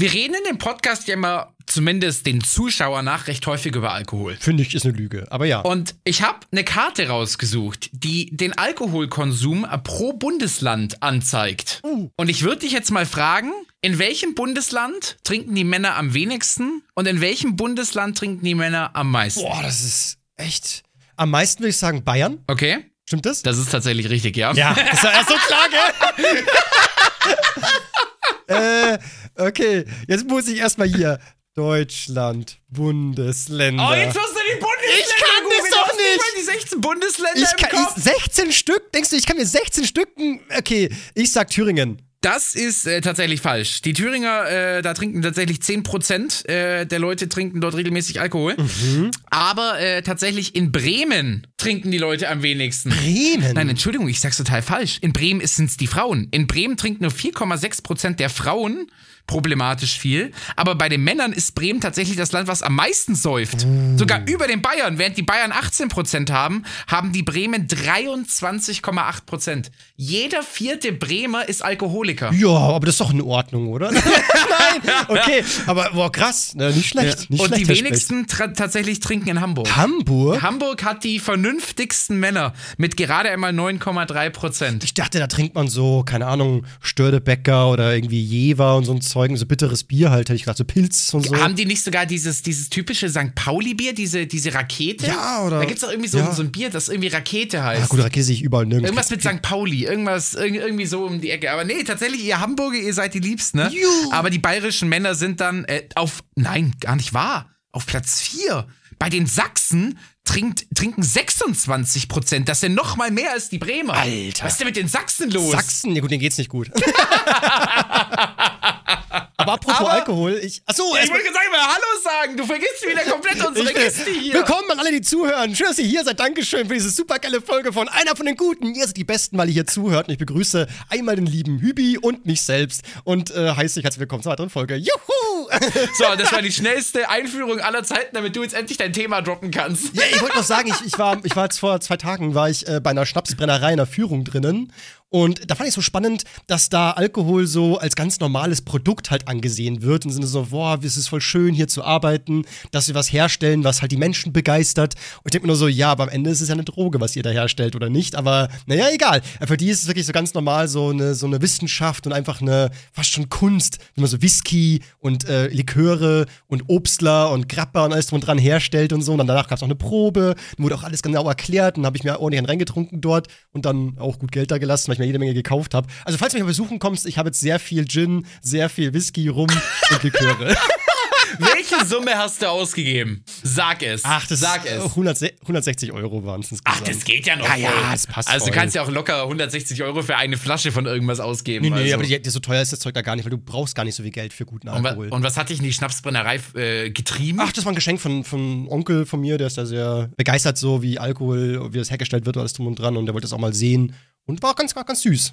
Wir reden in dem Podcast ja immer, zumindest den Zuschauern nach, recht häufig über Alkohol. Finde ich, ist eine Lüge. Aber ja. Und ich habe eine Karte rausgesucht, die den Alkoholkonsum pro Bundesland anzeigt. Und ich würde dich jetzt mal fragen, in welchem Bundesland trinken die Männer am wenigsten und in welchem Bundesland trinken die Männer am meisten? Boah, das ist echt. Am meisten würde ich sagen Bayern. Okay? Stimmt das? Das ist tatsächlich richtig, ja. ja, das war erst so klar, gell? äh, okay, jetzt muss ich erstmal hier. Deutschland, Bundesländer. Oh, jetzt musst du die Bundesländer Ich kann googeln. das doch hast nicht. mal die 16 Bundesländer ich im kann, Kopf. ich, 16 Stück? Denkst du, ich kann mir 16 Stücken? Okay, ich sag Thüringen. Das ist äh, tatsächlich falsch. Die Thüringer, äh, da trinken tatsächlich 10% äh, der Leute trinken dort regelmäßig Alkohol. Mhm. Aber äh, tatsächlich in Bremen trinken die Leute am wenigsten. Bremen? Nein, Entschuldigung, ich sag's total falsch. In Bremen sind es die Frauen. In Bremen trinken nur 4,6% der Frauen problematisch viel. Aber bei den Männern ist Bremen tatsächlich das Land, was am meisten säuft. Sogar über den Bayern. Während die Bayern 18% haben, haben die Bremen 23,8%. Jeder vierte Bremer ist Alkoholiker. Ja, aber das ist doch in Ordnung, oder? Nein, okay. Aber boah, krass, ne, nicht schlecht. Nicht Und schlecht, die wenigsten tra- tatsächlich trinken in Hamburg. Hamburg? Hamburg hat die vernünftigsten Männer mit gerade einmal 9,3 Prozent. Ich dachte, da trinkt man so, keine Ahnung, Stördebecker oder irgendwie Jever und so ein Zeug, so bitteres Bier halt, hätte ich gedacht, so Pilz und so. Haben die nicht sogar dieses, dieses typische St. Pauli-Bier, diese, diese Rakete? Ja, oder- Da gibt es doch irgendwie so, ja. so ein Bier, das irgendwie Rakete heißt. ja, gut, Rakete sehe ich überall nirgends. Irgendwas mit St. Pauli, irgendwas irg- irgendwie so um die Ecke. Aber nee, tatsächlich, ihr Hamburger, ihr seid die Liebsten, ne? Juhu. Aber die bayerischen Männer sind dann äh, auf, nein, gar nicht wahr, auf Platz 4. Bei den Sachsen trinkt, trinken 26 Prozent. Das sind noch mal mehr als die Bremer. Alter. Was ist denn mit den Sachsen los? Sachsen, ja gut, denen geht's nicht gut. Aber apropos Aber- Alkohol, ich. Achso, Ich erstmal. wollte sagen, mal Hallo sagen. Du vergisst wieder komplett unsere Ich will- Gäste hier. Willkommen an alle, die zuhören. Schön, dass ihr hier seid. Dankeschön für diese super geile Folge von einer von den Guten. Ihr seid die Besten, weil ihr hier zuhört. Und ich begrüße einmal den lieben Hübi und mich selbst und äh, heiße dich herzlich willkommen zur weiteren Folge. Juhu! So, das war die schnellste Einführung aller Zeiten, damit du jetzt endlich dein Thema droppen kannst. Ja, ich wollte noch sagen, ich, ich, war, ich war jetzt vor zwei Tagen war ich äh, bei einer Schnapsbrennerei in der Führung drinnen. Und da fand ich so spannend, dass da Alkohol so als ganz normales Produkt halt angesehen wird. Im Sinne so, boah, es ist voll schön hier zu arbeiten, dass wir was herstellen, was halt die Menschen begeistert. Und ich denke mir nur so, ja, aber am Ende ist es ja eine Droge, was ihr da herstellt oder nicht. Aber naja, egal. Für die ist es wirklich so ganz normal so eine, so eine Wissenschaft und einfach eine fast schon Kunst, wie man so Whisky und äh, Liköre und Obstler und Grappa und alles drum und dran herstellt und so. Und dann danach gab es noch eine Probe, dann wurde auch alles genau erklärt und habe ich mir ordentlich einen reingetrunken dort und dann auch gut Geld da gelassen, ich mir jede Menge gekauft habe. Also falls du mich mal besuchen kommst, ich habe jetzt sehr viel Gin, sehr viel Whisky, Rum und Liköre. Welche Summe hast du ausgegeben? Sag es. Ach, das Sag es. 100, 160 Euro waren es Ach, das geht ja noch. Ja, voll. ja, das passt Also du voll. kannst ja auch locker 160 Euro für eine Flasche von irgendwas ausgeben. Nee, nee, also. aber die, die, so teuer ist das Zeug da gar nicht, weil du brauchst gar nicht so viel Geld für guten und, wa Alkohol. und was hat dich in die Schnapsbrennerei äh, getrieben? Ach, das war ein Geschenk von, von Onkel von mir, der ist da sehr begeistert, so wie Alkohol, wie das hergestellt wird alles drum und dran. Und der wollte das auch mal sehen. Und war ganz, ganz süß.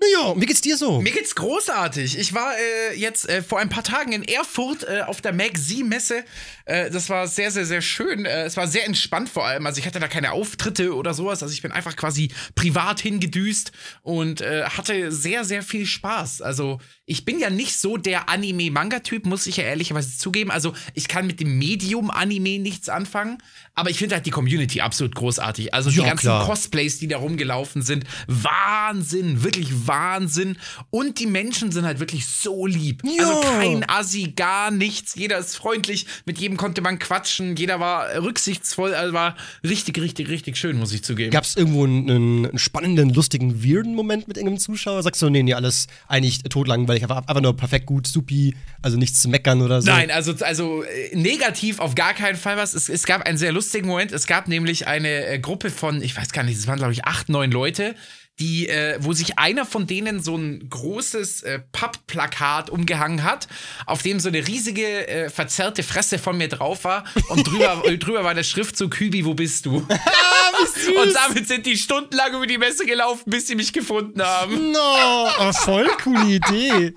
Naja, wie geht's dir so? Mir geht's großartig. Ich war äh, jetzt äh, vor ein paar Tagen in Erfurt äh, auf der Mag-Z-Messe. Äh, das war sehr, sehr, sehr schön. Äh, es war sehr entspannt vor allem. Also ich hatte da keine Auftritte oder sowas. Also ich bin einfach quasi privat hingedüst und äh, hatte sehr, sehr viel Spaß. Also ich bin ja nicht so der Anime-Manga-Typ, muss ich ja ehrlicherweise zugeben. Also ich kann mit dem Medium-Anime nichts anfangen. Aber ich finde halt die Community absolut großartig. Also die Ja, ganzen klar. Cosplays, die da rumgelaufen sind, Wahnsinn, wirklich Wahnsinn. Und die Menschen sind halt wirklich so lieb. Ja. Also kein Assi, gar nichts. Jeder ist freundlich, mit jedem konnte man quatschen, jeder war rücksichtsvoll, also war richtig, richtig, richtig schön, muss ich zugeben. Gab es irgendwo einen, einen spannenden, lustigen, weirden Moment mit irgendeinem Zuschauer? Sagst du, nee, nee, alles eigentlich totlangweilig, einfach, einfach nur perfekt gut, supi, also nichts zu meckern oder so? Nein, also, also äh, negativ auf gar keinen Fall was. Es, es gab einen sehr lustigen Moment. Es gab nämlich eine äh, Gruppe von, ich weiß gar nicht, es waren glaube ich acht, neun Leute, die, äh, wo sich einer von denen so ein großes äh, Pappplakat umgehangen hat, auf dem so eine riesige äh, verzerrte Fresse von mir drauf war und drüber, äh, drüber war der Schriftzug Hübi, wo bist du? Und damit sind die stundenlang über die Messe gelaufen, bis sie mich gefunden haben. No, aber voll coole Idee.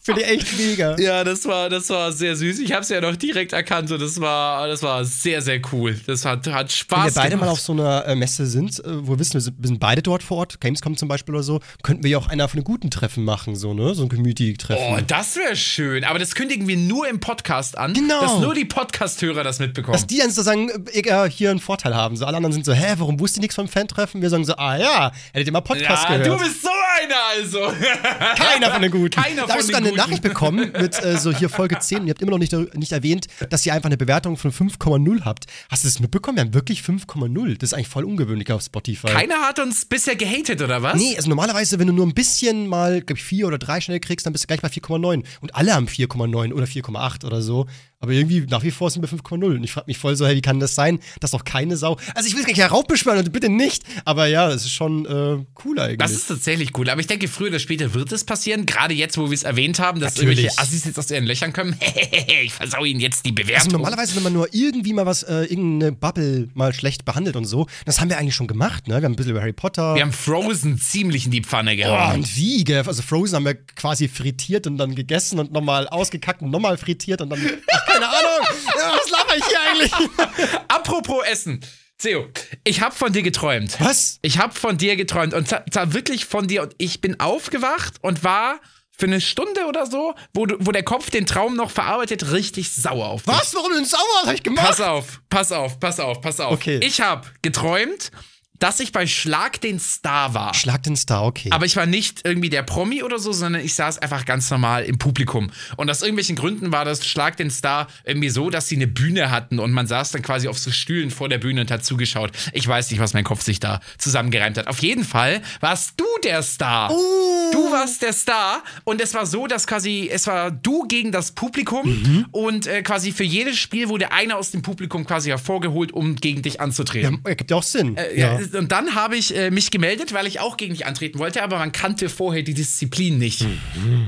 Finde ich echt mega. Ja, das war, das war sehr süß. Ich habe es ja noch direkt erkannt und das war, das war sehr, sehr cool. Das hat, hat Spaß Wenn wir beide gemacht. mal auf so einer äh, Messe sind, äh, wo wir wissen, wir sind, wir sind beide dort vor Ort, Gamescom zum Beispiel oder so, könnten wir ja auch einer von den guten Treffen machen, so, ne? So ein Community-Treffen. Oh, das wäre schön. Aber das kündigen wir nur im Podcast an, Genau. dass nur die Podcast-Hörer das mitbekommen. Dass die dann so sagen, äh, äh, hier einen Vorteil haben. So, alle anderen sind so, hä, warum wusst ihr nichts vom Fan-Treffen? Wir sagen so, ah ja, hättet ihr mal Podcast ja, gehört. du bist so einer also. Keiner von den Guten. Keiner da hast du dann eine Guten. Nachricht bekommen mit äh, so hier Folge 10 und ihr habt immer noch nicht, nicht erwähnt, dass ihr einfach eine Bewertung von 5,0 habt. Hast du das mitbekommen? Wir haben wirklich 5,0. Das ist eigentlich voll ungewöhnlich auf Spotify. Keiner hat uns bisher gehatet, oder was? Nee, also normalerweise, wenn du nur ein bisschen mal, glaube ich, 4 oder 3 schnell kriegst, dann bist du gleich bei 4,9. Und alle haben 4,9 oder 4,8 oder so. Aber irgendwie nach wie vor sind wir 5,0. Und ich frage mich voll so, hey, wie kann das sein, dass doch keine Sau. Also ich will es gar nicht heraufbeschwören und bitte nicht. Aber ja, das ist schon äh, cool eigentlich. Das ist tatsächlich cool, aber ich denke, früher oder später wird es passieren. Gerade jetzt, wo wir es erwähnt haben, dass Natürlich. irgendwelche Assis jetzt aus ihren Löchern kommen. ich versau ihnen jetzt die Also Bewertung. normalerweise, wenn man nur irgendwie mal was, äh, irgendeine Bubble mal schlecht behandelt und so, das haben wir eigentlich schon gemacht, ne? Wir haben ein bisschen über Harry Potter. wir haben Frozen ziemlich in die Pfanne Oh, gehauen. und wie, gell? Also Frozen haben wir quasi frittiert und dann gegessen und nochmal ausgekackt und nochmal frittiert und dann. Keine Ahnung! Was laber ich hier eigentlich? Apropos Essen. Theo, ich habe von dir geträumt. Was? Ich habe von dir geträumt und zwar- wirklich von dir und ich bin aufgewacht und war für eine Stunde oder so, wo, du, wo der Kopf den Traum noch verarbeitet, richtig sauer auf dich. Was? Warum denn sauer? Was hab ich gemacht? Pass auf, pass auf, pass auf, pass auf. Okay. Ich habe geträumt, dass ich bei Schlag den Star war. Schlag den Star, okay. Aber ich war nicht irgendwie der Promi oder so, sondern ich saß einfach ganz normal im Publikum. Und aus irgendwelchen Gründen war das Schlag den Star irgendwie so, dass sie eine Bühne hatten und man saß dann quasi auf so Stühlen vor der Bühne und hat zugeschaut. Ich weiß nicht, was mein Kopf sich da zusammengereimt hat. Auf jeden Fall warst du der Star. Du warst der Star und es war so, dass quasi, es war du gegen das Publikum und äh, quasi für jedes Spiel wurde einer aus dem Publikum quasi hervorgeholt, um gegen dich anzutreten. ja, gibt ja auch Sinn. Äh, ja. Und dann habe ich äh, mich gemeldet, weil ich auch gegen dich antreten wollte, aber man kannte vorher die Disziplin nicht.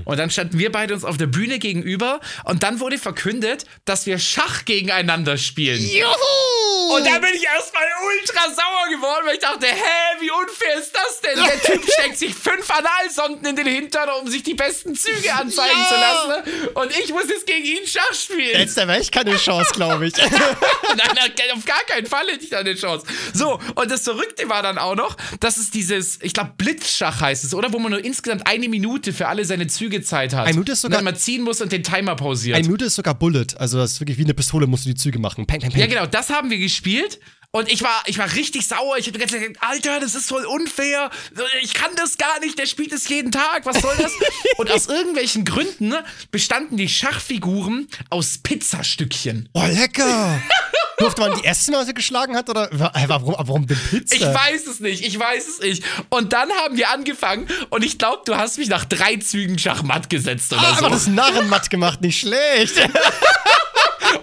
Und dann standen wir beide uns auf der Bühne gegenüber und dann wurde verkündet, dass wir Schach gegeneinander spielen. Juhu! Und dann bin ich erstmal ultra sauer geworden, weil ich dachte, hä, wie unfair ist das denn? Der Typ steckt sich fünf Analsonden in den Hintern, um sich die besten Züge anzeigen Ja. zu lassen. Und ich muss jetzt gegen ihn Schach spielen. Jetzt da wäre ich keine Chance, glaube ich. Nein, auf gar keinen Fall hätte ich da eine Chance. So, und das Verrückte war dann auch noch, dass es dieses, ich glaube, Blitzschach heißt es, oder? Wo man nur insgesamt eine Minute für alle seine Züge Zeit hat. Eine Minute ist sogar- Und dann mal ziehen muss und den Timer pausiert. Eine Minute ist sogar Bullet. Also das ist wirklich wie eine Pistole, musst du die Züge machen. Peng, peng, peng. ja, genau, das haben wir gespielt. Und ich war, ich war richtig sauer. Ich habe die ganze Zeit gedacht, Alter, das ist voll unfair. Ich kann das gar nicht. Der spielt es jeden Tag. Was soll das? und aus irgendwelchen Gründen ne, bestanden die Schachfiguren aus Pizzastückchen. Oh, lecker! Durfte man die essen, als er geschlagen hat? Oder wa- warum, warum denn Pizza? Ich weiß es nicht, ich weiß es nicht. Und dann haben wir angefangen und ich glaube, du hast mich nach drei Zügen Schachmatt gesetzt oder Ah, aber das so. Narrenmatt gemacht, nicht schlecht.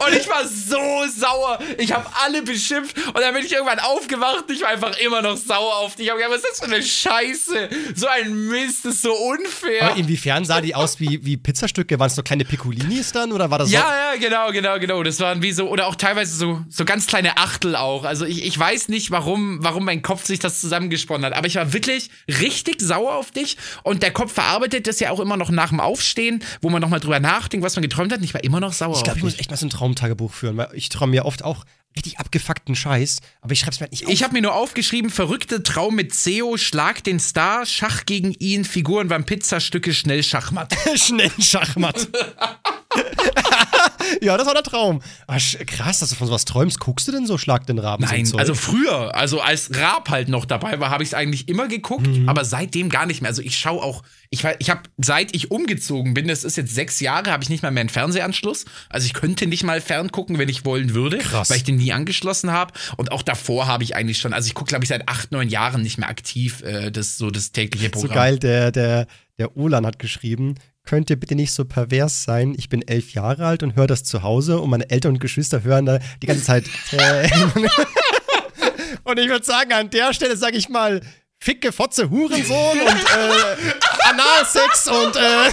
Und ich war so sauer. Ich habe alle beschimpft und dann bin ich irgendwann aufgewacht. Ich war einfach immer noch sauer auf dich. Ich habe gedacht, was ist das für eine Scheiße? So ein Mist, das ist so unfair. Aber inwiefern sah die aus wie, wie Pizzastücke? Waren es so kleine Piccolinis dann? Oder war das so? Ja, ja, genau, genau, genau. Das waren wie so, oder auch teilweise so, so ganz kleine Achtel auch. Also ich, ich weiß nicht, warum, warum mein Kopf sich das zusammengesponnen hat. Aber ich war wirklich richtig sauer auf dich. Und der Kopf verarbeitet das ja auch immer noch nach dem Aufstehen, wo man nochmal drüber nachdenkt, was man geträumt hat. Und ich war immer noch sauer Ich glaube, auf ich muss echt mal so ein Traumtagebuch führen, weil ich träume mir oft auch richtig abgefuckten Scheiß, aber ich schreib's mir halt nicht auf. Ich habe mir nur aufgeschrieben, verrückte Traum mit Seo, Schlag den Star, Schach gegen ihn, Figuren beim Pizzastücke, schnell Schachmatt. schnell Schachmatt. ja, das war der Traum. Ach, krass, dass du von sowas träumst. Guckst du denn so Schlag den Raben? Nein, so also früher, also als Raab halt noch dabei war, habe ich es eigentlich immer geguckt, Mhm. aber seitdem gar nicht mehr. Also ich schaue auch, ich, ich habe, seit ich umgezogen bin, das ist jetzt sechs Jahre, habe ich nicht mal mehr einen Fernsehanschluss. Also ich könnte nicht mal ferngucken, wenn ich wollen würde, Krass. weil ich den nie angeschlossen habe. Und auch davor habe ich eigentlich schon, also ich gucke, glaube ich, seit acht, neun Jahren nicht mehr aktiv äh, das so das tägliche So Programm. geil, der, der, der Olan hat geschrieben, könnt ihr bitte nicht so pervers sein? Ich bin elf Jahre alt und höre das zu Hause und meine Eltern und Geschwister hören da die ganze Zeit. Äh, und ich würde sagen, an der Stelle sage ich mal, Ficke, Fotze, Hurensohn und äh, Analsex und äh,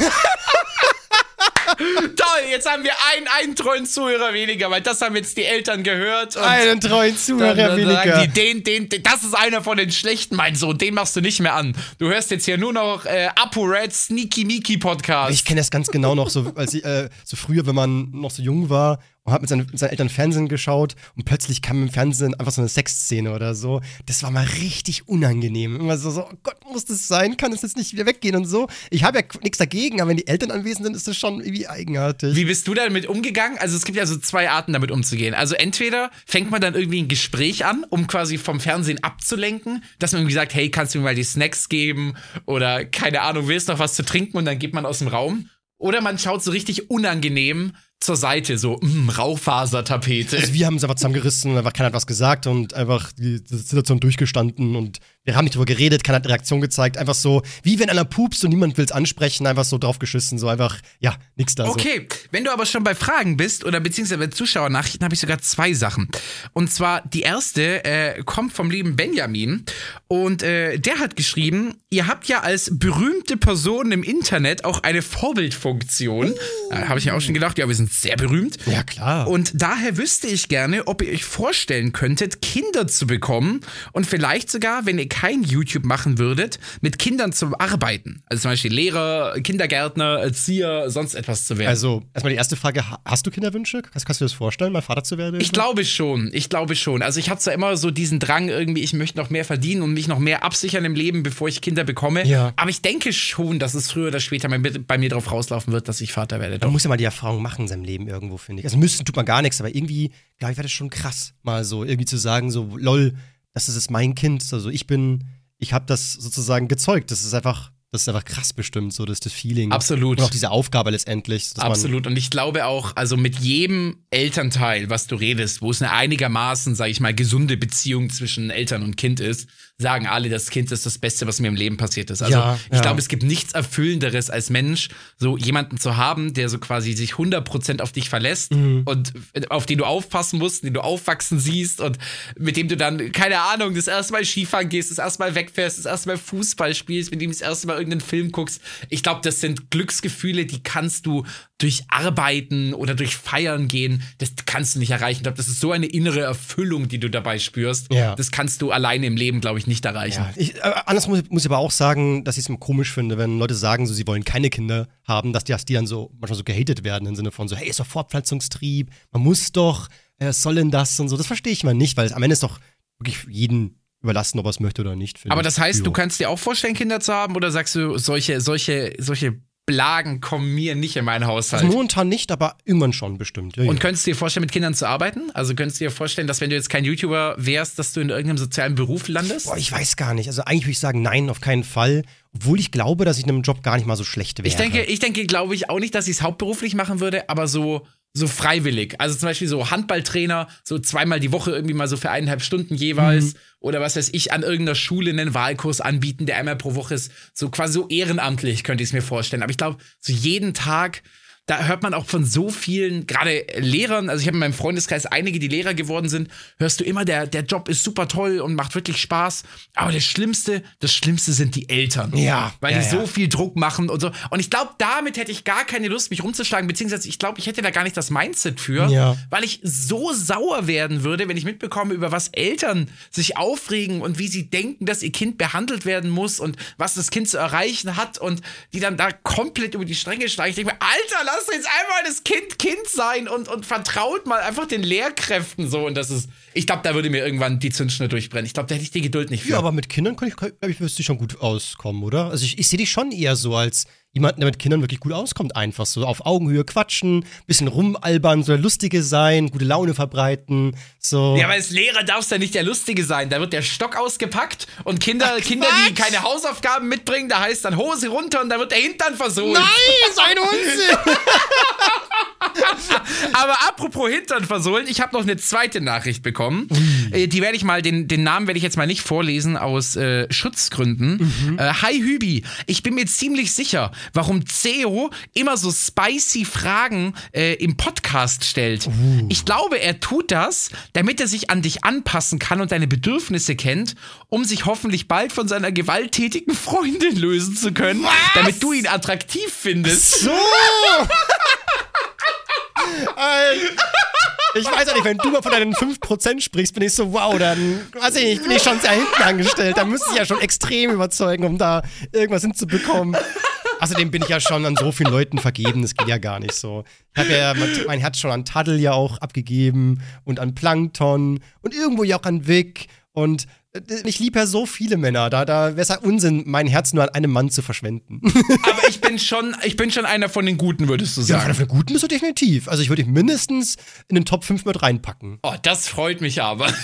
Toll, jetzt haben wir einen, einen treuen Zuhörer weniger, weil das haben jetzt die Eltern gehört. Einen treuen Dann, Zuhörer dann weniger. sagen die, den, den, den, das ist einer von den schlechten, mein Sohn, den machst du nicht mehr an. Du hörst jetzt hier nur noch äh, Apo Red Sneaky Miki Podcast. Ich kenne das ganz genau noch, so, als ich, äh, so früher, wenn man noch so jung war und hat mit seinen, mit seinen Eltern Fernsehen geschaut und plötzlich kam im Fernsehen einfach so eine Sexszene oder so. Das war mal richtig unangenehm. Immer so, so oh Gott, muss das sein? Kann es jetzt nicht wieder weggehen und so? Ich habe ja nichts dagegen, aber wenn die Eltern anwesend sind, ist das schon irgendwie eigenartig. Wie bist du damit umgegangen? Also es gibt ja so zwei Arten, damit umzugehen. Also entweder fängt man dann irgendwie ein Gespräch an, um quasi vom Fernsehen abzulenken, dass man irgendwie sagt, hey, kannst du mir mal die Snacks geben? Oder keine Ahnung, willst noch was zu trinken? Und dann geht man aus dem Raum. Oder man schaut so richtig unangenehm zur Seite, so, mm, Raufasertapete. Also wir haben es einfach zusammengerissen einfach keiner hat was gesagt und einfach die Situation durchgestanden und wir haben nicht drüber geredet, keiner hat eine Reaktion gezeigt. Einfach so, wie wenn einer pupst und niemand will es ansprechen, einfach so draufgeschissen, so einfach, ja, nix da. So. Okay, wenn du aber schon bei Fragen bist oder beziehungsweise bei Zuschauernachrichten, habe ich sogar zwei Sachen. Und zwar die erste äh, kommt vom lieben Benjamin und äh, der hat geschrieben, ihr habt ja als berühmte Person im Internet auch eine Vorbildfunktion. Äh, habe ich mir auch schon gedacht, ja, wir sind sehr berühmt. Ja, klar. Und daher wüsste ich gerne, ob ihr euch vorstellen könntet, Kinder zu bekommen und vielleicht sogar, wenn ihr kein YouTube machen würdet, mit Kindern zu arbeiten. Also zum Beispiel Lehrer, Kindergärtner, Erzieher, sonst etwas zu werden. Also, erstmal die erste Frage: ha- Hast du Kinderwünsche? Kannst, kannst du dir das vorstellen, mal Vater zu werden? Ich glaube schon, ich glaube schon. Also ich habe zwar immer so diesen Drang irgendwie, ich möchte noch mehr verdienen und mich noch mehr absichern im Leben, bevor ich Kinder bekomme. Ja. Aber ich denke schon, dass es früher oder später bei mir, drauf rauslaufen wird, dass ich Vater werde. Man muss ja mal die Erfahrung machen in seinem Leben irgendwo, finde ich. Also müssen tut man gar nichts, aber irgendwie, glaube ich, wäre das schon krass, mal so irgendwie zu sagen, so, lol, das ist mein Kind. Also ich bin, ich habe das sozusagen gezeugt. Das ist einfach, das ist einfach krass bestimmt, so das, das Feeling. Absolut. Und auch diese Aufgabe letztendlich. Absolut. Und ich glaube auch, also mit jedem Elternteil, was du redest, wo es eine einigermaßen, sage ich mal, gesunde Beziehung zwischen Eltern und Kind ist, sagen alle, das Kind ist das Beste, was mir im Leben passiert ist. Also Ja, ich ja. glaube, es gibt nichts Erfüllenderes als Mensch, so jemanden zu haben, der so quasi sich 100% auf dich verlässt Mhm. und auf den du aufpassen musst, den du aufwachsen siehst und mit dem du dann, keine Ahnung, das erste Mal Skifahren gehst, das erste Mal wegfährst, das erste Mal Fußball spielst, mit dem das erste Mal irgendeinen Film guckst. Ich glaube, das sind Glücksgefühle, die kannst du durch Arbeiten oder durch Feiern gehen, das kannst du nicht erreichen. Ich glaube, das ist so eine innere Erfüllung, die du dabei spürst. Ja. Das kannst du alleine im Leben, glaube ich, nicht erreichen. Ja, ich, äh, anders muss, muss ich aber auch sagen, dass ich es immer komisch finde, wenn Leute sagen, so, sie wollen keine Kinder haben, dass die, dass die dann so manchmal so gehatet werden im Sinne von so, hey, ist doch Fortpflanzungstrieb, man muss doch, äh, soll denn das und so. Das verstehe ich mal nicht, weil es am Ende ist doch wirklich jeden überlassen, ob er es möchte oder nicht. Aber ich. das heißt, Jo. du kannst dir auch vorstellen, Kinder zu haben, oder sagst du, solche, solche, solche Blagen kommen mir nicht in meinen Haushalt? Also momentan nicht, aber irgendwann schon bestimmt. Ja, Und ja. könntest du dir vorstellen, mit Kindern zu arbeiten? Also könntest du dir vorstellen, dass wenn du jetzt kein YouTuber wärst, dass du in irgendeinem sozialen Beruf landest? Boah, ich weiß gar nicht. Also eigentlich würde ich sagen, nein, auf keinen Fall. Obwohl ich glaube, dass ich in einem Job gar nicht mal so schlecht wäre. Ich denke, ich denke, glaube ich auch nicht, dass ich es hauptberuflich machen würde, aber so, so freiwillig. Also zum Beispiel so Handballtrainer, so zweimal die Woche irgendwie mal so für eineinhalb Stunden jeweils. Oder was weiß ich, an irgendeiner Schule einen Wahlkurs anbieten, der einmal pro Woche ist. So quasi so ehrenamtlich könnte ich es mir vorstellen. Aber ich glaube, so jeden Tag, da hört man auch von so vielen, gerade Lehrern, also ich habe in meinem Freundeskreis einige, die Lehrer geworden sind, hörst du immer, der, der Job ist super toll und macht wirklich Spaß. Aber das Schlimmste, das Schlimmste sind die Eltern. Ja, Weil ja, die so ja. viel Druck machen und so. Und ich glaube, damit hätte ich gar keine Lust, mich rumzuschlagen, beziehungsweise ich glaube, ich hätte da gar nicht das Mindset für, Ja. weil ich so sauer werden würde, wenn ich mitbekomme, über was Eltern sich aufregen und wie sie denken, dass ihr Kind behandelt werden muss und was das Kind zu erreichen hat und die dann da komplett über die Stränge schlagen. Ich denke mir, Alter, lass jetzt einmal das Kind Kind sein und, und vertraut mal einfach den Lehrkräften so. Und das ist, ich glaube, da würde mir irgendwann die Zündschnur durchbrennen. Ich glaube, da hätte ich die Geduld nicht für. Ja, aber mit Kindern kann ich, glaube ich, wüsste ich schon gut auskommen, oder? Also ich, ich sehe dich schon eher so als jemanden, der mit Kindern wirklich gut auskommt, einfach so auf Augenhöhe quatschen, bisschen rumalbern, so der Lustige sein, gute Laune verbreiten, so. Ja, aber als Lehrer darfst du ja nicht der Lustige sein. Da wird der Stock ausgepackt und Kinder, Ach, Kinder, die keine Hausaufgaben mitbringen, da heißt dann Hose runter und da wird der Hintern versohlt. Nein, so ein Unsinn! Aber apropos Hintern versohlen, ich habe noch eine zweite Nachricht bekommen. Äh, Die werde ich mal, den, den Namen werde ich jetzt mal nicht vorlesen aus äh, Schutzgründen. Äh, Hi Hübi, ich bin mir ziemlich sicher, warum CEO immer so spicy Fragen äh, im Podcast stellt. Ich glaube, er tut das, damit er sich an dich anpassen kann und deine Bedürfnisse kennt, um sich hoffentlich bald von seiner gewalttätigen Freundin lösen zu können, damit du ihn attraktiv findest. So! Alter. Ich weiß auch nicht, wenn du mal von deinen 5% sprichst, bin ich so, wow, dann, weiß ich nicht, bin ich schon sehr hinten angestellt. Da müsste ich ja schon extrem überzeugen, um da irgendwas hinzubekommen. Außerdem bin ich ja schon an so vielen Leuten vergeben, das geht ja gar nicht so. Ich habe ja mein Herz schon an Taddel ja auch abgegeben und an Plankton und irgendwo ja auch an Vic und ich liebe ja so viele Männer, da, da wäre es ja Unsinn, mein Herz nur an einem Mann zu verschwenden. Aber ich bin schon, ich bin schon einer von den Guten, würdest du Ja, sagen. für den Guten bist du definitiv. Also ich würde dich mindestens in den Top 5 mit reinpacken. Oh, das freut mich aber.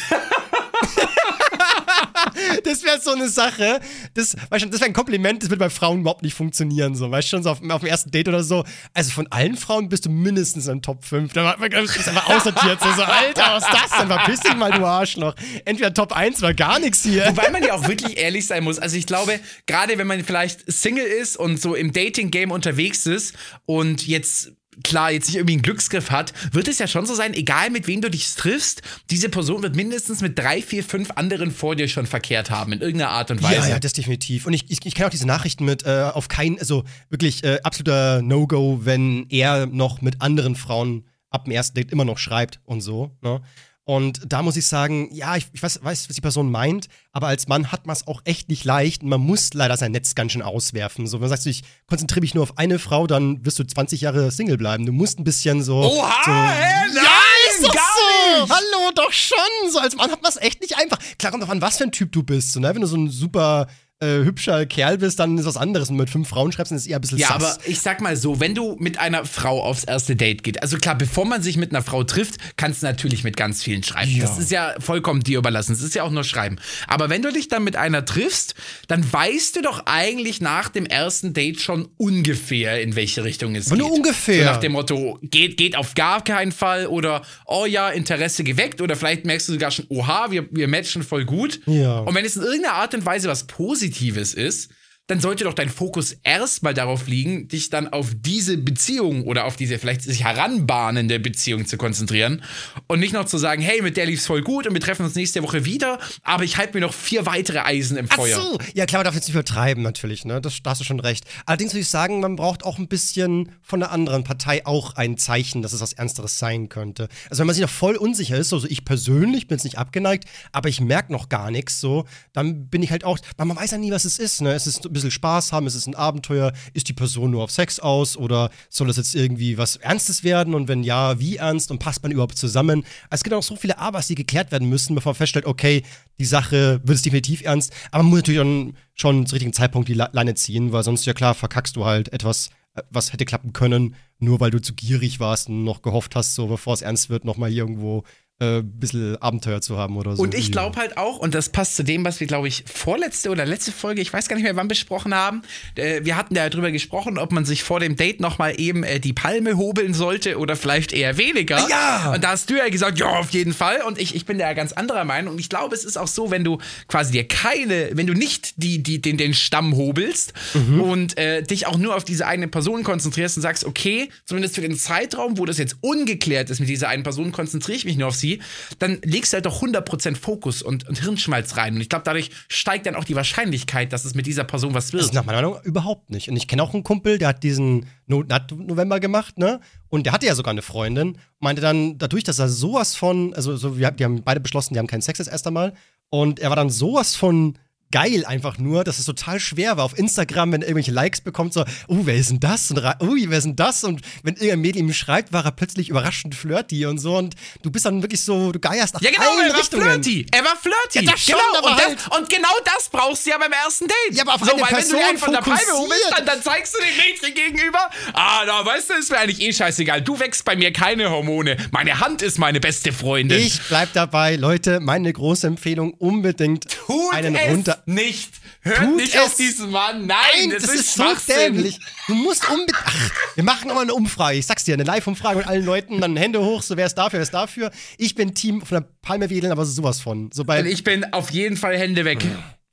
Das wäre so eine Sache, das, weißt du, das wäre ein Kompliment, das würde bei Frauen überhaupt nicht funktionieren. So, weißt du, schon so auf, auf dem ersten Date oder so. Also von allen Frauen bist du mindestens in Top 5. Da war- das ist einfach aussortiert. So, so, Alter, was ist das denn? Verpiss dich mal, du Arschloch. Entweder Top 1 oder gar nichts hier. Wobei man ja auch wirklich ehrlich sein muss. Also ich glaube, gerade wenn man vielleicht Single ist und so im Dating-Game unterwegs ist und jetzt klar jetzt nicht irgendwie einen Glücksgriff hat, wird es ja schon so sein, egal mit wem du dich triffst, diese Person wird mindestens mit drei, vier, fünf anderen vor dir schon verkehrt haben, in irgendeiner Art und Weise. Ja, ja, das definitiv. Und ich, ich, ich kenne auch diese Nachrichten mit äh, auf keinen, also wirklich äh, absoluter No-Go, wenn er noch mit anderen Frauen ab dem ersten Date immer noch schreibt und so. Ne? Und da muss ich sagen, ja, ich, ich weiß, weiß, was die Person meint, aber als Mann hat man es auch echt nicht leicht und man muss leider sein Netz ganz schön auswerfen. So, wenn du sagst, ich konzentriere mich nur auf eine Frau, dann wirst du 20 Jahre Single bleiben. Du musst ein bisschen so. Oha, so, hä? Nein, ja, ist doch gar so. nicht. Hallo, doch schon. So als Mann hat man es echt nicht einfach. Klar kommt drauf an, was für ein Typ du bist. So, ne? Wenn du so ein super äh, hübscher Kerl bist, dann ist was anderes. Und mit fünf Frauen schreibst, dann ist es eher ein bisschen Ja, sass. aber ich sag mal so, wenn du mit einer Frau aufs erste Date geht, also klar, bevor man sich mit einer Frau trifft, kannst du natürlich mit ganz vielen schreiben. Ja. Das ist ja vollkommen dir überlassen. Das ist ja auch nur Schreiben. Aber wenn du dich dann mit einer triffst, dann weißt du doch eigentlich nach dem ersten Date schon ungefähr, in welche Richtung es Aber geht. nur ungefähr. So nach dem Motto, geht, geht auf gar keinen Fall oder, oh ja, Interesse geweckt oder vielleicht merkst du sogar schon, oha, wir, wir matchen voll gut. Ja. Und wenn es in irgendeiner Art und Weise was Positives ist, dann sollte doch dein Fokus erstmal darauf liegen, dich dann auf diese Beziehung oder auf diese vielleicht sich heranbahnende Beziehung zu konzentrieren und nicht noch zu sagen, hey, mit der lief's voll gut und wir treffen uns nächste Woche wieder, aber ich halte mir noch vier weitere Eisen im Ach Feuer. so, ja klar, man darf jetzt nicht übertreiben natürlich, ne? Das, da hast du schon recht. Allerdings würde ich sagen, man braucht auch ein bisschen von der anderen Partei auch ein Zeichen, dass es was Ernsteres sein könnte. Also wenn man sich noch voll unsicher ist, also ich persönlich bin jetzt nicht abgeneigt, aber ich merke noch gar nichts so, dann bin ich halt auch, weil man weiß ja nie, was es ist, ne? Es ist bisschen Spaß haben, es ist ein Abenteuer, ist die Person nur auf Sex aus oder soll das jetzt irgendwie was Ernstes werden? Und wenn ja, wie ernst? Und passt man überhaupt zusammen? Also es gibt auch so viele Abers, die geklärt werden müssen, bevor man feststellt, okay, die Sache wird es definitiv ernst, aber man muss natürlich dann schon zum richtigen Zeitpunkt die Leine ziehen, weil sonst ja klar verkackst du halt etwas, äh, was hätte klappen können, nur weil du zu gierig warst und noch gehofft hast, so bevor es ernst wird, nochmal irgendwo äh, ein bisschen Abenteuer zu haben oder so. Und ich glaube halt auch, und das passt zu dem, was wir, glaube ich, vorletzte oder letzte Folge, ich weiß gar nicht mehr, wann besprochen haben. Äh, wir hatten ja drüber gesprochen, ob man sich vor dem Date nochmal eben äh, die Palme hobeln sollte oder vielleicht eher weniger. Ja! Und da hast du ja gesagt, ja, auf jeden Fall. Und ich, ich bin da ja ganz anderer Meinung. Und ich glaube, es ist auch so, wenn du quasi dir keine, wenn du nicht die, die, den, den Stamm hobelst und äh, dich auch nur auf diese eine Person konzentrierst und sagst, okay, zumindest für den Zeitraum, wo das jetzt ungeklärt ist mit dieser einen Person, konzentriere ich mich nur auf sie, dann legst du halt doch 100% Fokus und, und Hirnschmalz rein. Und ich glaube, dadurch steigt dann auch die Wahrscheinlichkeit, dass es mit dieser Person was Das ist wird. nach meiner Meinung überhaupt nicht. Und ich kenne auch einen Kumpel, der hat diesen No Nut November gemacht, ne? Und der hatte ja sogar eine Freundin. Meinte dann, dadurch, dass er sowas von, also so, wir, die haben beide beschlossen, die haben keinen Sex das erste Mal. Und er war dann sowas von geil einfach nur, dass es total schwer war auf Instagram, wenn er irgendwelche Likes bekommt, so, oh, wer ist denn das? Und ui, wer ist denn das? Und wenn irgendein Mädel ihm schreibt, war er plötzlich überraschend flirty und so. Und du bist dann wirklich so, du geierst nach Ja, genau, allen er war Richtungen. flirty. Er war flirty. Ja, das schon, genau. aber und, halt- das, und genau das brauchst du ja beim ersten Date. Ja, aber auf so, eine weil Person wenn du von der Palme hoch bist, dann, dann zeigst du dem Mädchen gegenüber, ah, da weißt du, ist mir eigentlich eh scheißegal. Du wächst bei mir keine Hormone. Meine Hand ist meine beste Freundin. Ich bleib dabei, Leute, meine große Empfehlung, unbedingt Tut einen es runter. Nicht. Hört Tut nicht auf diesen Mann. Nein, das, das, ist, so Schwachsinn. dämlich. Du musst unbedingt. Ach, wir machen nochmal eine Umfrage. Ich sag's dir, eine Live-Umfrage mit allen Leuten, dann Hände hoch, so wer ist dafür, wer ist dafür. Ich bin Team von der Palme wedeln, aber sowas von. So bei, Und ich bin auf jeden Fall Hände weg.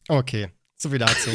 okay. So viel dazu.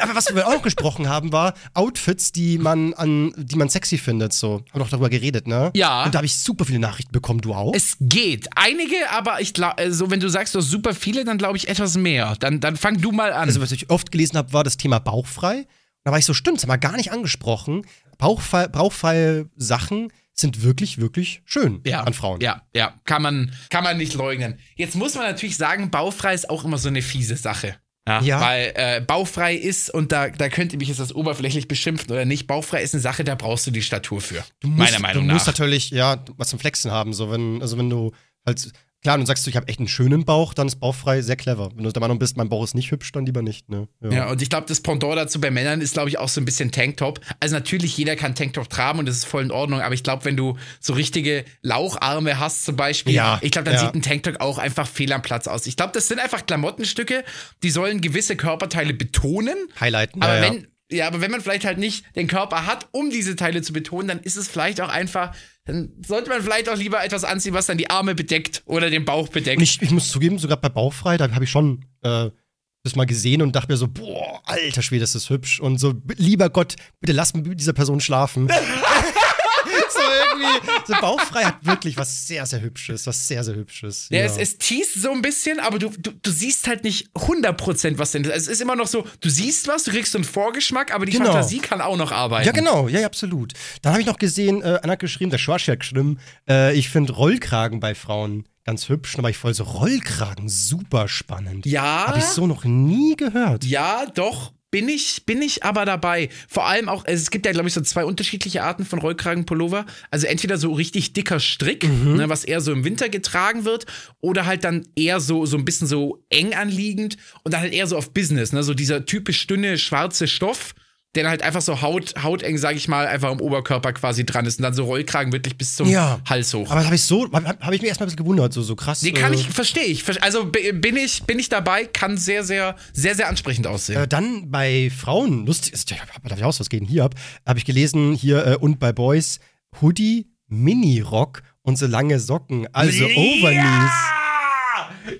aber was wir auch gesprochen haben, war Outfits, die man an, die man sexy findet. So, haben wir doch darüber geredet, ne? Ja. Und da habe ich super viele Nachrichten bekommen. Du auch? Es geht. Einige, aber ich glaube, so wenn du sagst, du hast super viele, dann glaube ich etwas mehr. Dann, dann fang du mal an. Also, was ich oft gelesen habe, war das Thema bauchfrei. Da war ich so, stimmt, das haben wir gar nicht angesprochen. Bauchfrei, bauchfreie Sachen sind wirklich, wirklich schön an Frauen. Ja, ja, kann man, kann man nicht leugnen. Jetzt muss man natürlich sagen, baufrei ist auch immer so eine fiese Sache. Ja, Ja. Weil äh, baufrei ist, und da, da könnt ihr mich jetzt das oberflächlich beschimpfen oder nicht, baufrei ist eine Sache, da brauchst du die Statur für. Du musst, meiner Meinung du musst nach. natürlich, ja, was zum Flexen haben. So, wenn, also wenn du halt, klar, du sagst, ich habe echt einen schönen Bauch, dann ist bauchfrei sehr clever. Wenn du der Meinung bist, mein Bauch ist nicht hübsch, dann lieber nicht, ne? Ja, und ich glaube, das Pendant dazu bei Männern ist, glaube ich, auch so ein bisschen Tanktop. Also natürlich, jeder kann Tanktop tragen und das ist voll in Ordnung, aber ich glaube, wenn du so richtige Laucharme hast zum Beispiel, Ja, ich glaube, dann ja. sieht ein Tanktop auch einfach fehl am Platz aus. Ich glaube, das sind einfach Klamottenstücke, die sollen gewisse Körperteile betonen, Highlighten. aber ja, ja. wenn ja, aber wenn man vielleicht halt nicht den Körper hat, um diese Teile zu betonen, dann ist es vielleicht auch einfach, dann sollte man vielleicht auch lieber etwas anziehen, was dann die Arme bedeckt oder den Bauch bedeckt. Und ich, ich muss zugeben, sogar bei Bauchfrei, da habe ich schon äh, das mal gesehen und dachte mir so, boah, alter Schwede, ist das hübsch. Und so, lieber Gott, bitte lass mich mit dieser Person schlafen. so irgendwie, so Bauchfrei hat wirklich was sehr, sehr Hübsches, was sehr, sehr Hübsches. Ja, es, es teast so ein bisschen, aber du, du, du siehst halt nicht 100% was denn ist. Also es ist immer noch so, du siehst was, du kriegst so einen Vorgeschmack, aber die Genau. Fantasie kann auch noch arbeiten. Ja, genau, ja, ja absolut. Dann habe ich noch gesehen, äh, einer hat geschrieben, der Schwarz hat geschrieben, äh, ich finde Rollkragen bei Frauen ganz hübsch. War ich voll so, Rollkragen, super spannend. Ja. Habe ich so noch nie gehört. Ja, doch. Bin ich, bin ich aber dabei. Vor allem auch, es gibt ja, glaube ich, so zwei unterschiedliche Arten von Rollkragenpullover. Also entweder so richtig dicker Strick, Mhm. ne, was eher so im Winter getragen wird, oder halt dann eher so, so ein bisschen so eng anliegend und dann halt eher so auf Business, ne? So dieser typisch dünne schwarze Stoff, der dann halt einfach so haut, hauteng, sag ich mal, einfach am Oberkörper quasi dran ist und dann so Rollkragen wirklich bis zum Ja. Hals hoch. Aber habe ich so, habe hab ich mir erstmal ein bisschen gewundert, so, so krass. Nee, kann äh, ich, verstehe ich. Also bin ich, bin ich dabei, kann sehr, sehr, sehr, sehr ansprechend aussehen. Äh, dann bei Frauen, lustig, ist, ja, darf ich aus, was geht denn hier ab? Habe ich gelesen, hier äh, und bei Boys, Hoodie, Mini-Rock und so lange Socken, also Overknees.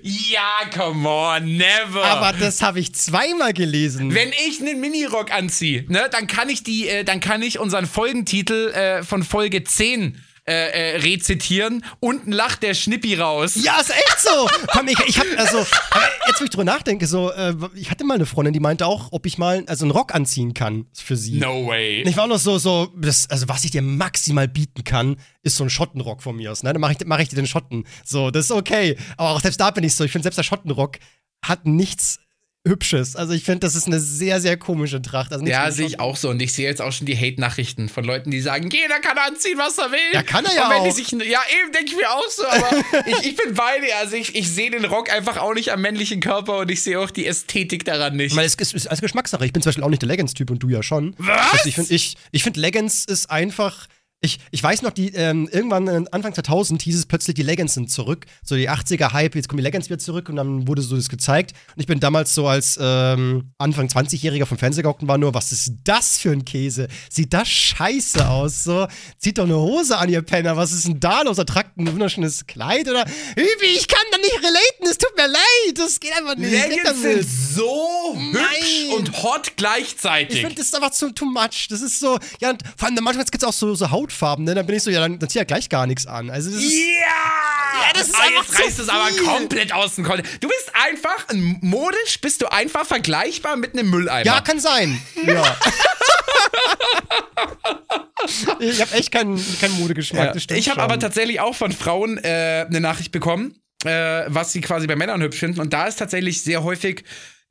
Ja, come on, never. Aber das habe ich zweimal gelesen. wenn ich einen Minirock anziehe, ne, dann kann ich die, äh, dann kann ich unseren Folgentitel äh, von Folge 10 äh, äh, rezitieren. Unten lacht der Schnippi raus. Ja, ist echt so. Komm, ich, ich habe also aber jetzt, wo ich drüber nachdenke, so, äh, ich hatte mal eine Freundin, die meinte auch, ob ich mal also einen Rock anziehen kann für sie. No way. Und ich war auch noch so, so, das, also was ich dir maximal bieten kann, ist so ein Schottenrock von mir aus. Ne? Dann mache ich, mach ich dir den Schotten. So, das ist okay. Aber auch selbst da bin ich so, ich finde selbst der Schottenrock hat nichts Hübsches. Also ich finde, das ist eine sehr, sehr komische Tracht. Also Ja, sehe ich auch so. Und ich sehe jetzt auch schon die Hate-Nachrichten von Leuten, die sagen, jeder kann anziehen, was er will. Ja, kann er ja Und wenn die auch. sich, ja, eben denke ich mir auch so, aber ich, ich bin bei dir. Also ich, ich sehe den Rock einfach auch nicht am männlichen Körper und ich sehe auch die Ästhetik daran nicht. Ich meine, es ist, ist als Geschmackssache. Ich bin zum Beispiel auch nicht der Leggings-Typ und du ja schon. Was? Also ich finde, ich, ich find Leggings ist einfach. Ich, ich weiß noch, die, ähm, irgendwann äh, Anfang 2000 hieß es plötzlich, die Leggings sind zurück. So die 80er-Hype, jetzt kommen die Leggings wieder zurück und dann wurde so das gezeigt. Und ich bin damals so als ähm, Anfang 20-Jähriger vom Fernseher gehockt und war nur, was ist das für ein Käse? Sieht das scheiße aus? So, zieht doch eine Hose an, ihr Penner. Was ist denn da los? Er tragt ein wunderschönes Kleid oder? Übi, ich kann da nicht relaten, es tut mir leid. Das geht einfach nicht. Leggings sind so hübsch Nein. und hot gleichzeitig. Ich finde, das ist einfach zu too much. Das ist so, ja, und vor allem manchmal gibt es auch so, so Hautfarben, ne? Dann bin ich so, ja, dann, dann zieh ja gleich gar nichts an. Also das ist. Ja! das ist ah, einfach jetzt zu reißt es aber viel. komplett aus dem Kontext. Du bist einfach, modisch bist du einfach vergleichbar mit einem Mülleimer. Ja, kann sein. Ja. ich habe echt keinen, keinen Modegeschmack. Ja. Ich habe aber tatsächlich auch von Frauen äh, eine Nachricht bekommen, äh, was sie quasi bei Männern hübsch finden. Und da ist tatsächlich sehr häufig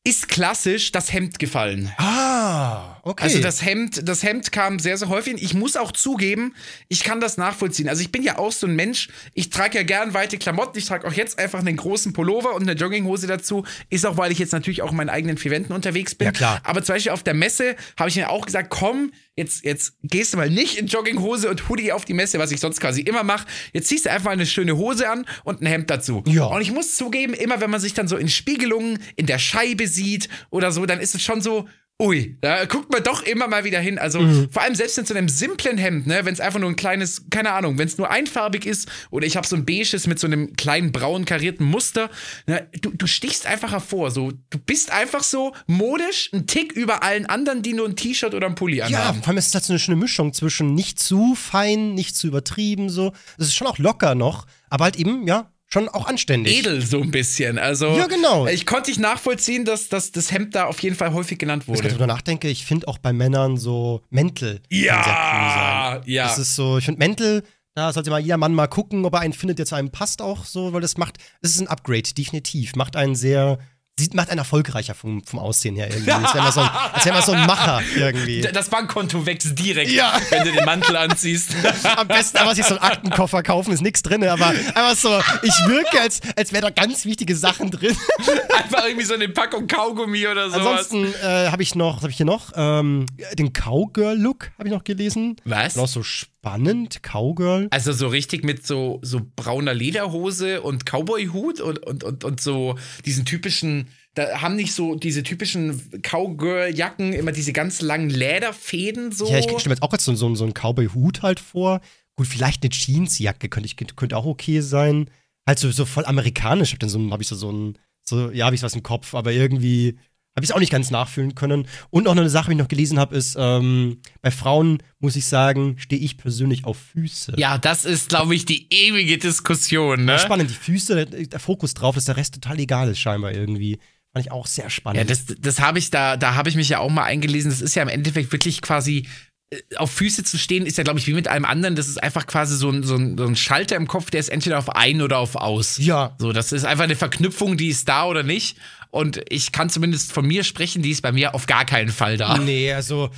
ist klassisch das Hemd gefallen. Ah, okay. Also das Hemd, das Hemd kam sehr, sehr häufig. Ich muss auch zugeben, ich kann das nachvollziehen. Also ich bin ja auch so ein Mensch, ich trage ja gern weite Klamotten. Ich trage auch jetzt einfach einen großen Pullover und eine Jogginghose dazu. Ist auch, weil ich jetzt natürlich auch in meinen eigenen vier Wänden unterwegs bin. Ja, klar. Aber zum Beispiel auf der Messe habe ich mir auch gesagt, komm, jetzt, jetzt gehst du mal nicht in Jogginghose und Hoodie auf die Messe, was ich sonst quasi immer mache. Jetzt ziehst du einfach eine schöne Hose an und ein Hemd dazu. Ja. Und ich muss zugeben, immer wenn man sich dann so in Spiegelungen in der Scheibe sieht oder so, dann ist es schon so, ui, da guckt man doch immer mal wieder hin. Also vor allem selbst in so einem simplen Hemd, ne, wenn es einfach nur ein kleines, keine Ahnung, wenn es nur einfarbig ist oder ich habe so ein beiges mit so einem kleinen braun karierten Muster, ne, du, du stichst einfach hervor. So, du bist einfach so modisch, ein Tick über allen anderen, die nur ein T-Shirt oder ein Pulli ja, anhaben. vor allem ist es halt so eine schöne Mischung zwischen nicht zu fein, nicht zu übertrieben, so. Es ist schon auch locker noch, aber halt eben, ja, schon auch anständig. Edel so ein bisschen. Also Ja, genau. ich konnte nicht nachvollziehen, dass, dass das Hemd da auf jeden Fall häufig genannt Wenn ich wurde. darüber nachdenke, ich finde auch bei Männern so Mäntel sehr cool Ja, ja. Das ist so, ich finde Mäntel, da sollte mal jeder Mann mal gucken, ob er einen findet, der zu einem passt auch so, weil das macht, das ist ein Upgrade, definitiv. Macht einen sehr, sieht, macht einen erfolgreicher vom, vom Aussehen her irgendwie. Als wäre man, so ein- als wär man so ein Macher irgendwie. Das Bankkonto wächst direkt, Ja. wenn du den Mantel anziehst. Am besten einfach sich so einen Aktenkoffer kaufen, ist nichts drin, aber einfach so, ich wirke, als, als wäre da ganz wichtige Sachen drin. Einfach irgendwie so eine Packung Kaugummi oder sowas. Ansonsten äh, habe ich noch, was habe ich hier noch? Ähm, den Cowgirl-Look habe ich noch gelesen. Was? Noch so spannend, Cowgirl. Also so richtig mit so, so brauner Lederhose und Cowboy-Hut und, und, und, und so diesen typischen, da haben nicht so diese typischen Cowgirl-Jacken immer diese ganz langen Lederfäden so. Ja, ich stelle mir jetzt auch gerade so, so, so einen Cowboy-Hut halt vor. Gut, vielleicht eine Jeansjacke könnte, ich, könnte auch okay sein. Halt so, so voll amerikanisch. Hab dann so, habe ich so, so ein, so, ja, habe ich was im Kopf, aber irgendwie habe ich es auch nicht ganz nachfühlen können. Und noch eine Sache, die ich noch gelesen habe, ist, ähm, bei Frauen muss ich sagen, stehe ich persönlich auf Füße. ja, das ist, glaube ich, die ewige Diskussion, ne? Spannend, die Füße, der, der Fokus drauf, dass der Rest total egal ist, scheinbar irgendwie. Fand ich auch sehr spannend. Ja, das, das habe ich da, da habe ich mich ja auch mal eingelesen. Das ist ja im Endeffekt wirklich quasi äh, auf Füße zu stehen, ist ja, glaube ich, wie mit allem anderen. Das ist einfach quasi so ein, so, ein, so ein Schalter im Kopf, der ist entweder auf ein oder auf aus. Ja. So, das ist einfach eine Verknüpfung, die ist da oder nicht. Und ich kann zumindest von mir sprechen, die ist bei mir auf gar keinen Fall da. Nee, also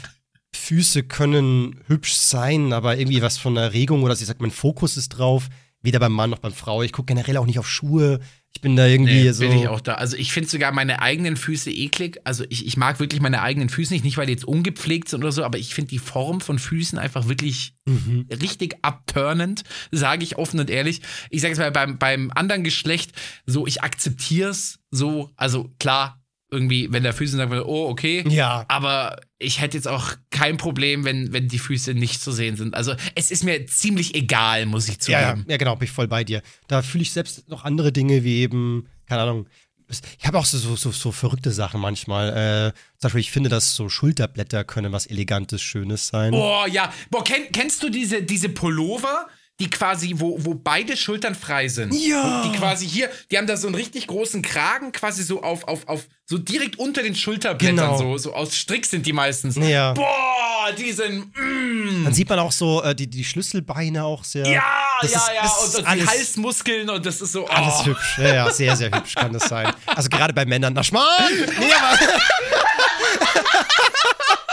Füße können hübsch sein, aber irgendwie was von Erregung oder ich sag, mein Fokus ist drauf. Weder beim Mann noch beim Frau. Ich gucke generell auch nicht auf Schuhe. Ich bin da irgendwie Nee, so. bin ich auch da. Also ich finde sogar meine eigenen Füße eklig. Also ich, ich mag wirklich meine eigenen Füße nicht, nicht weil die jetzt ungepflegt sind oder so, aber ich finde die Form von Füßen einfach wirklich Mhm. richtig abturnend, sage ich offen und ehrlich. Ich sage jetzt mal beim, beim anderen Geschlecht, so ich akzeptiere es so, also klar, irgendwie, wenn der Füße sagt, oh, okay. Ja. Aber ich hätte jetzt auch kein Problem, wenn, wenn die Füße nicht zu sehen sind. Also es ist mir ziemlich egal, muss ich Ja, ja, zugeben. ja, genau, bin ich voll bei dir. Da fühle ich selbst noch andere Dinge wie eben, keine Ahnung. Ich habe auch so, so, so, so verrückte Sachen manchmal. Äh, zum Beispiel, ich finde, dass so Schulterblätter können was Elegantes, Schönes sein. Boah, ja. Boah, kenn, kennst du diese, diese Pullover, die quasi, wo, wo beide Schultern frei sind? Ja. Und die quasi hier, die haben da so einen richtig großen Kragen, quasi so auf, auf, auf, so direkt unter den Schulterblättern, Genau. so, so aus Strick sind die meistens. Ja. Boah, die sind, mm. Dann sieht man auch so äh, die, die Schlüsselbeine auch sehr. Ja, Das ja, ist- ja. Und, und die alles- Halsmuskeln und das ist so, oh. Alles hübsch. Ja, ja, sehr, sehr hübsch kann das sein. Also gerade bei Männern. Na, Schmarrn! Nee, aber.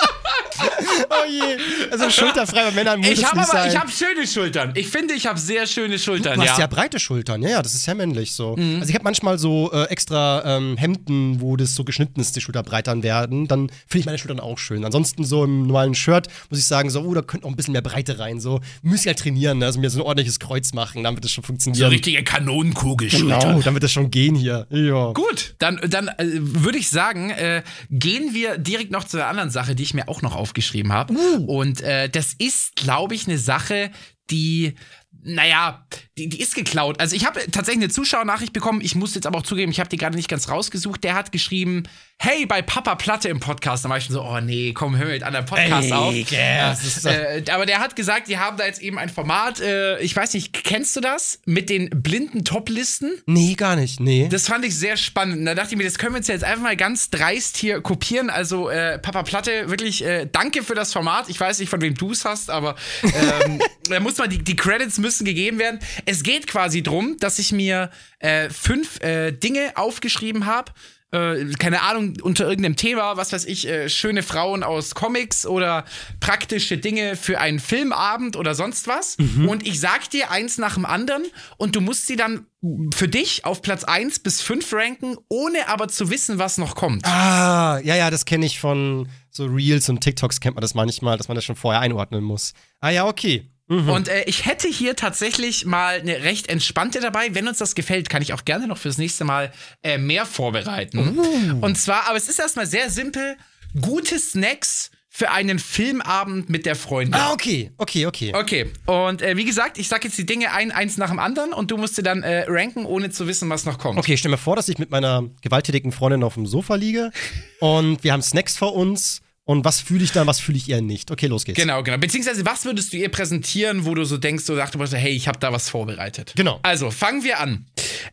oh je. Also schulterfrei bei Männern muss Ich es habe nicht aber, sein. ich habe schöne Schultern. Ich finde, ich habe sehr schöne Schultern, Du hast ja. Mhm. ja breite Schultern, ja, ja, das ist sehr männlich so. Also ich habe manchmal so äh, extra ähm, Hemden, wo das so geschnitten ist, die Schulterbreitern werden. Dann finde ich meine Schultern auch schön. Ansonsten so im normalen Shirt muss ich sagen, so, oh, da könnte auch ein bisschen mehr Breite rein. So, muss ich halt trainieren, ne? also mir so ein ordentliches Kreuz machen, dann wird das schon so funktionieren. richtige Kanonenkugelschultern. Genau, dann wird das schon gehen hier. Ja. Gut, dann, dann äh, würde ich sagen, äh, gehen wir direkt noch zu der anderen Sache, die ich mir auch noch aufgeschrieben habe. Und äh, das ist, glaube ich, eine Sache, die, naja, die, die ist geklaut. Also ich habe tatsächlich eine Zuschauernachricht bekommen. Ich muss jetzt aber auch zugeben, ich habe die gerade nicht ganz rausgesucht. Der hat geschrieben, hey, bei Papa Platte im Podcast. Da war ich schon so, oh nee, komm, hör mit an der Podcast Ey, auf. das ist- äh, aber der hat gesagt, die haben da jetzt eben ein Format, äh, ich weiß nicht, kennst du das? Mit den blinden Top-Listen? Nee, gar nicht, nee. Das fand ich sehr spannend. Und da dachte ich mir, das können wir uns jetzt einfach mal ganz dreist hier kopieren. Also, äh, Papa Platte, wirklich äh, danke für das Format. Ich weiß nicht, von wem du es hast, aber ähm, da muss man, die, die Credits müssen gegeben werden. Es geht quasi drum, dass ich mir äh, fünf äh, Dinge aufgeschrieben habe. Äh, keine Ahnung, unter irgendeinem Thema, was weiß ich, äh, schöne Frauen aus Comics oder praktische Dinge für einen Filmabend oder sonst was. Und ich sag dir eins nach dem anderen und du musst sie dann für dich auf Platz 1 bis 5 ranken, ohne aber zu wissen, was noch kommt. Ah, ja, ja, das kenne ich von so Reels und TikToks kennt man das manchmal, dass man das schon vorher einordnen muss. Ah ja, okay. Und äh, ich hätte hier tatsächlich mal eine recht entspannte dabei. Wenn uns das gefällt, kann ich auch gerne noch fürs nächste Mal äh, mehr vorbereiten. Und zwar, aber es ist erstmal sehr simpel: gute Snacks für einen Filmabend mit der Freundin. Ah, okay, okay, okay. Okay, und äh, wie gesagt, ich sag jetzt die Dinge ein, eins nach dem anderen und du musst dir dann äh, ranken, ohne zu wissen, was noch kommt. Okay, stell mir vor, dass ich mit meiner gewalttätigen Freundin auf dem Sofa liege und wir haben Snacks vor uns und was fühle ich dann, was fühle ich eher nicht. Okay, los geht's. Genau, genau. Beziehungsweise, was würdest du ihr präsentieren, wo du so denkst, du dachtest, hey, ich habe da was vorbereitet? Genau. Also, fangen wir an.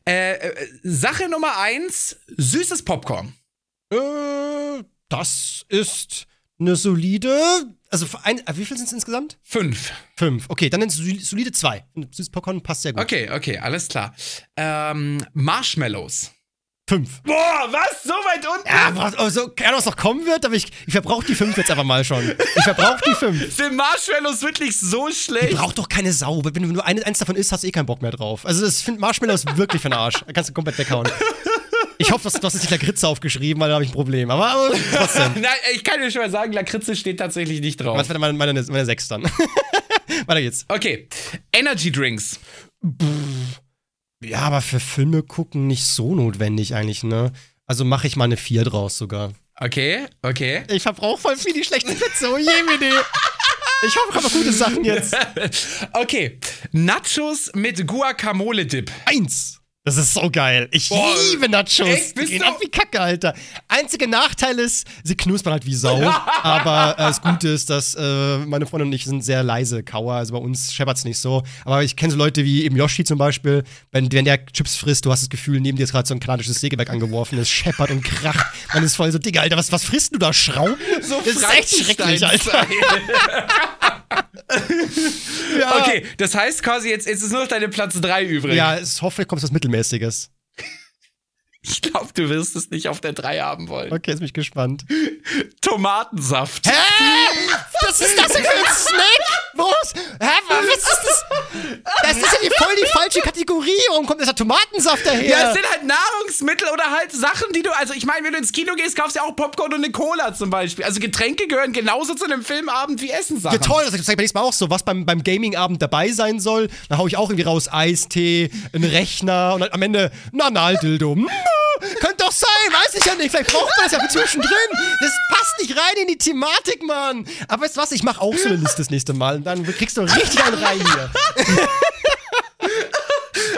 Äh, äh, Sache Nummer eins: süßes Popcorn. Äh, das ist eine solide. Also, ein, äh, wie viel sind es insgesamt? Fünf. Fünf. Okay, dann eine soli- solide zwei. Süßes Popcorn passt sehr gut. Okay, okay, alles klar. Ähm, Marshmallows. Fünf. Boah, was? So weit unten? Ja, was, also, keine Ahnung, was noch kommen wird, aber ich, ich verbrauche die fünf jetzt einfach mal schon. Ich verbrauche die fünf. Sind Marshmallows wirklich so Die schlecht? braucht doch keine Sau. Wenn du nur eine, eins davon isst, hast du eh keinen Bock mehr drauf. Also, das finde Marshmallows wirklich für den Arsch. Da kannst du komplett weghauen. Ich hoffe, du hast jetzt nicht Lakritze aufgeschrieben, weil da habe ich ein Problem. Aber, aber trotzdem. Nein, ich kann dir schon mal sagen, Lakritze steht tatsächlich nicht drauf. Das wäre meine, meine, meine sechs dann. Weiter geht's. Okay, Energy Drinks. Ja, aber für Filme gucken nicht so notwendig eigentlich, ne? Also mache ich mal eine vier draus sogar. Okay, okay. Ich verbrauche voll viel die schlechten Witze. Oh je, Mini. Ich hoffe, ich habe gute Sachen jetzt. Okay, Nachos mit Guacamole-Dip. Eins. Das ist so geil. Ich Boah, liebe Nachos. echt? Die Bist gehen ab wie Kacke, Alter. Einziger Nachteil ist, sie knuspern halt wie Sau. aber äh, das Gute ist, dass äh, meine Freundin und ich sind sehr leise Kauer. Also bei uns scheppert's nicht so. Aber ich kenne so Leute wie eben Yoshi zum Beispiel. Wenn, wenn der Chips frisst, du hast das Gefühl, neben dir ist gerade so ein kanadisches Sägewerk angeworfen. Es scheppert und kracht. Man ist voll so, Digga, Alter, was, was frisst du da? Schrauben? So das ist echt schrecklich, Alter. Ja. Okay, das heißt quasi, jetzt, jetzt ist nur noch deine Platz 3 übrig. Ja, es hoffe, kommt was Mittelmäßiges. Ich glaube, du wirst es nicht auf der 3 haben wollen. Okay, jetzt bin ich gespannt. Tomatensaft. Hä? Was ist das denn für ein Snack? Was? Hä? Was ist das? Das ist ja die, voll die falsche Kategorie. Warum kommt dieser Tomatensaft daher? Ja, es sind halt Nahrungsmittel oder halt Sachen, die du. Also, ich meine, wenn du ins Kino gehst, kaufst du ja auch Popcorn und eine Cola zum Beispiel. Also, Getränke gehören genauso zu einem Filmabend wie Essenssachen. ja, toll, das zeigt beim nächsten Mal auch so, was beim, beim Gaming-Abend dabei sein soll. Dann hau ich auch irgendwie raus Eistee, einen Rechner und am Ende ein Analdildo. Hm, Könnte doch sein, weiß ich ja nicht. Vielleicht braucht man das ja zwischendrin. Das passt nicht rein in die Thematik, Mann. Aber weißt du was, ich mach auch so eine Liste das nächste Mal und dann kriegst du richtig einen rein hier.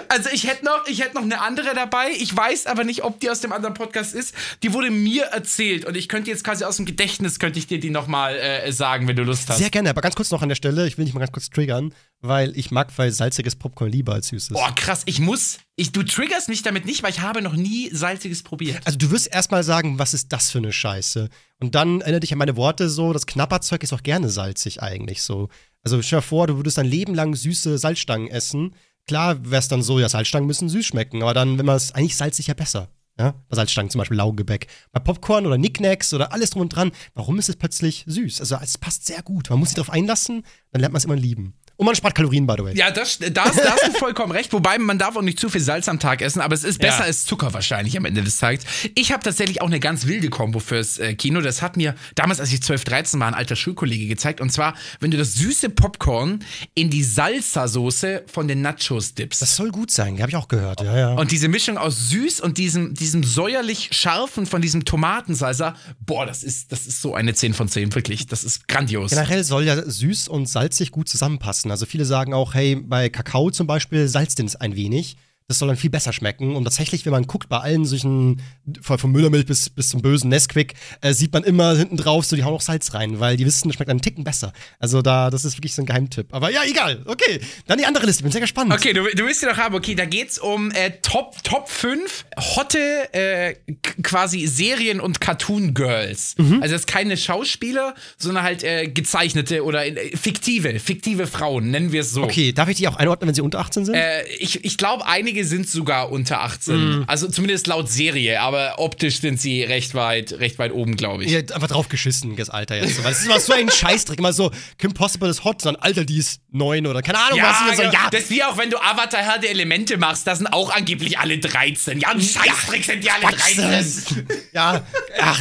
Also ich hätte noch, ich hätte noch eine andere dabei. Ich weiß aber nicht, ob die aus dem anderen Podcast ist. Die wurde mir erzählt und ich könnte jetzt quasi aus dem Gedächtnis könnte ich dir die noch mal äh, sagen, wenn du Lust hast. Sehr gerne, aber ganz kurz noch an der Stelle, ich will dich mal ganz kurz triggern, weil ich mag weil salziges Popcorn lieber als süßes. Boah, krass. Ich muss, ich, du triggerst mich damit nicht, weil ich habe noch nie salziges probiert. Also du wirst erstmal sagen, was ist das für eine Scheiße? Und dann erinnere dich an meine Worte so, das Knapperzeug ist auch gerne salzig eigentlich so. Also stell dir vor, du würdest dein Leben lang süße Salzstangen essen. Klar wäre es dann so, ja, Salzstangen müssen süß schmecken, aber dann, wenn man es, eigentlich salzig ja besser. Ja, bei Salzstangen zum Beispiel Laugengebäck. Bei Popcorn oder Nicknacks oder alles drum und dran, warum ist es plötzlich süß? Also es passt sehr gut. Man muss sich darauf einlassen, dann lernt man es immer lieben. Und man spart Kalorien, by the way. Ja, das, da hast du vollkommen recht. Wobei man darf auch nicht zu viel Salz am Tag essen, aber es ist besser Ja. als Zucker wahrscheinlich am Ende des Tages. Ich habe tatsächlich auch eine ganz wilde Kombo fürs äh, Kino. Das hat mir damals, als ich 12, 13 war, ein alter Schulkollege gezeigt. Und zwar, wenn du das süße Popcorn in die Salsa-Soße von den Nachos dippst. Das soll gut sein, habe ich auch gehört. Ja, ja. und diese Mischung aus süß und diesem, diesem säuerlich scharfen von diesem Tomatensalsa, boah, das ist, das ist so eine 10 von 10, wirklich. Das ist grandios. Generell soll ja süß und salzig gut zusammenpassen. Also viele sagen auch, hey, bei Kakao zum Beispiel salzt den es ein wenig. Das soll dann viel besser schmecken. Und tatsächlich, wenn man guckt, bei allen solchen, von Müllermilch bis, bis zum bösen Nesquik, äh, sieht man immer hinten drauf, so die hauen auch Salz rein, weil die wissen, das schmeckt einen Ticken besser. Also da, das ist wirklich so ein Geheimtipp. Aber ja, egal. Okay, dann die andere Liste. Bin sehr gespannt. Okay, du, du willst sie doch haben. Okay, da geht's um äh, Top, Top 5 hotte äh, quasi Serien- und Cartoon-Girls. Mhm. Also das ist keine Schauspieler, sondern halt äh, gezeichnete oder äh, fiktive, fiktive Frauen, nennen wir es so. Okay, darf ich die auch einordnen, wenn sie unter 18 sind? Äh, ich ich glaube, einige einige sind sogar unter 18. Mhm. Also zumindest laut Serie, aber optisch sind sie recht weit, recht weit oben, glaube ich. Ja, einfach drauf geschissen, das Alter jetzt. Weil das ist immer so ein Scheißdreck. Immer so, Kim Possible ist hot, sondern Alter, die ist neun oder keine Ahnung was. Und so, genau. ja, das ist wie auch wenn du Avatar Herr der Elemente machst, da sind auch angeblich alle 13. Ja, ein Scheißdreck sind die alle 13. ja, ach,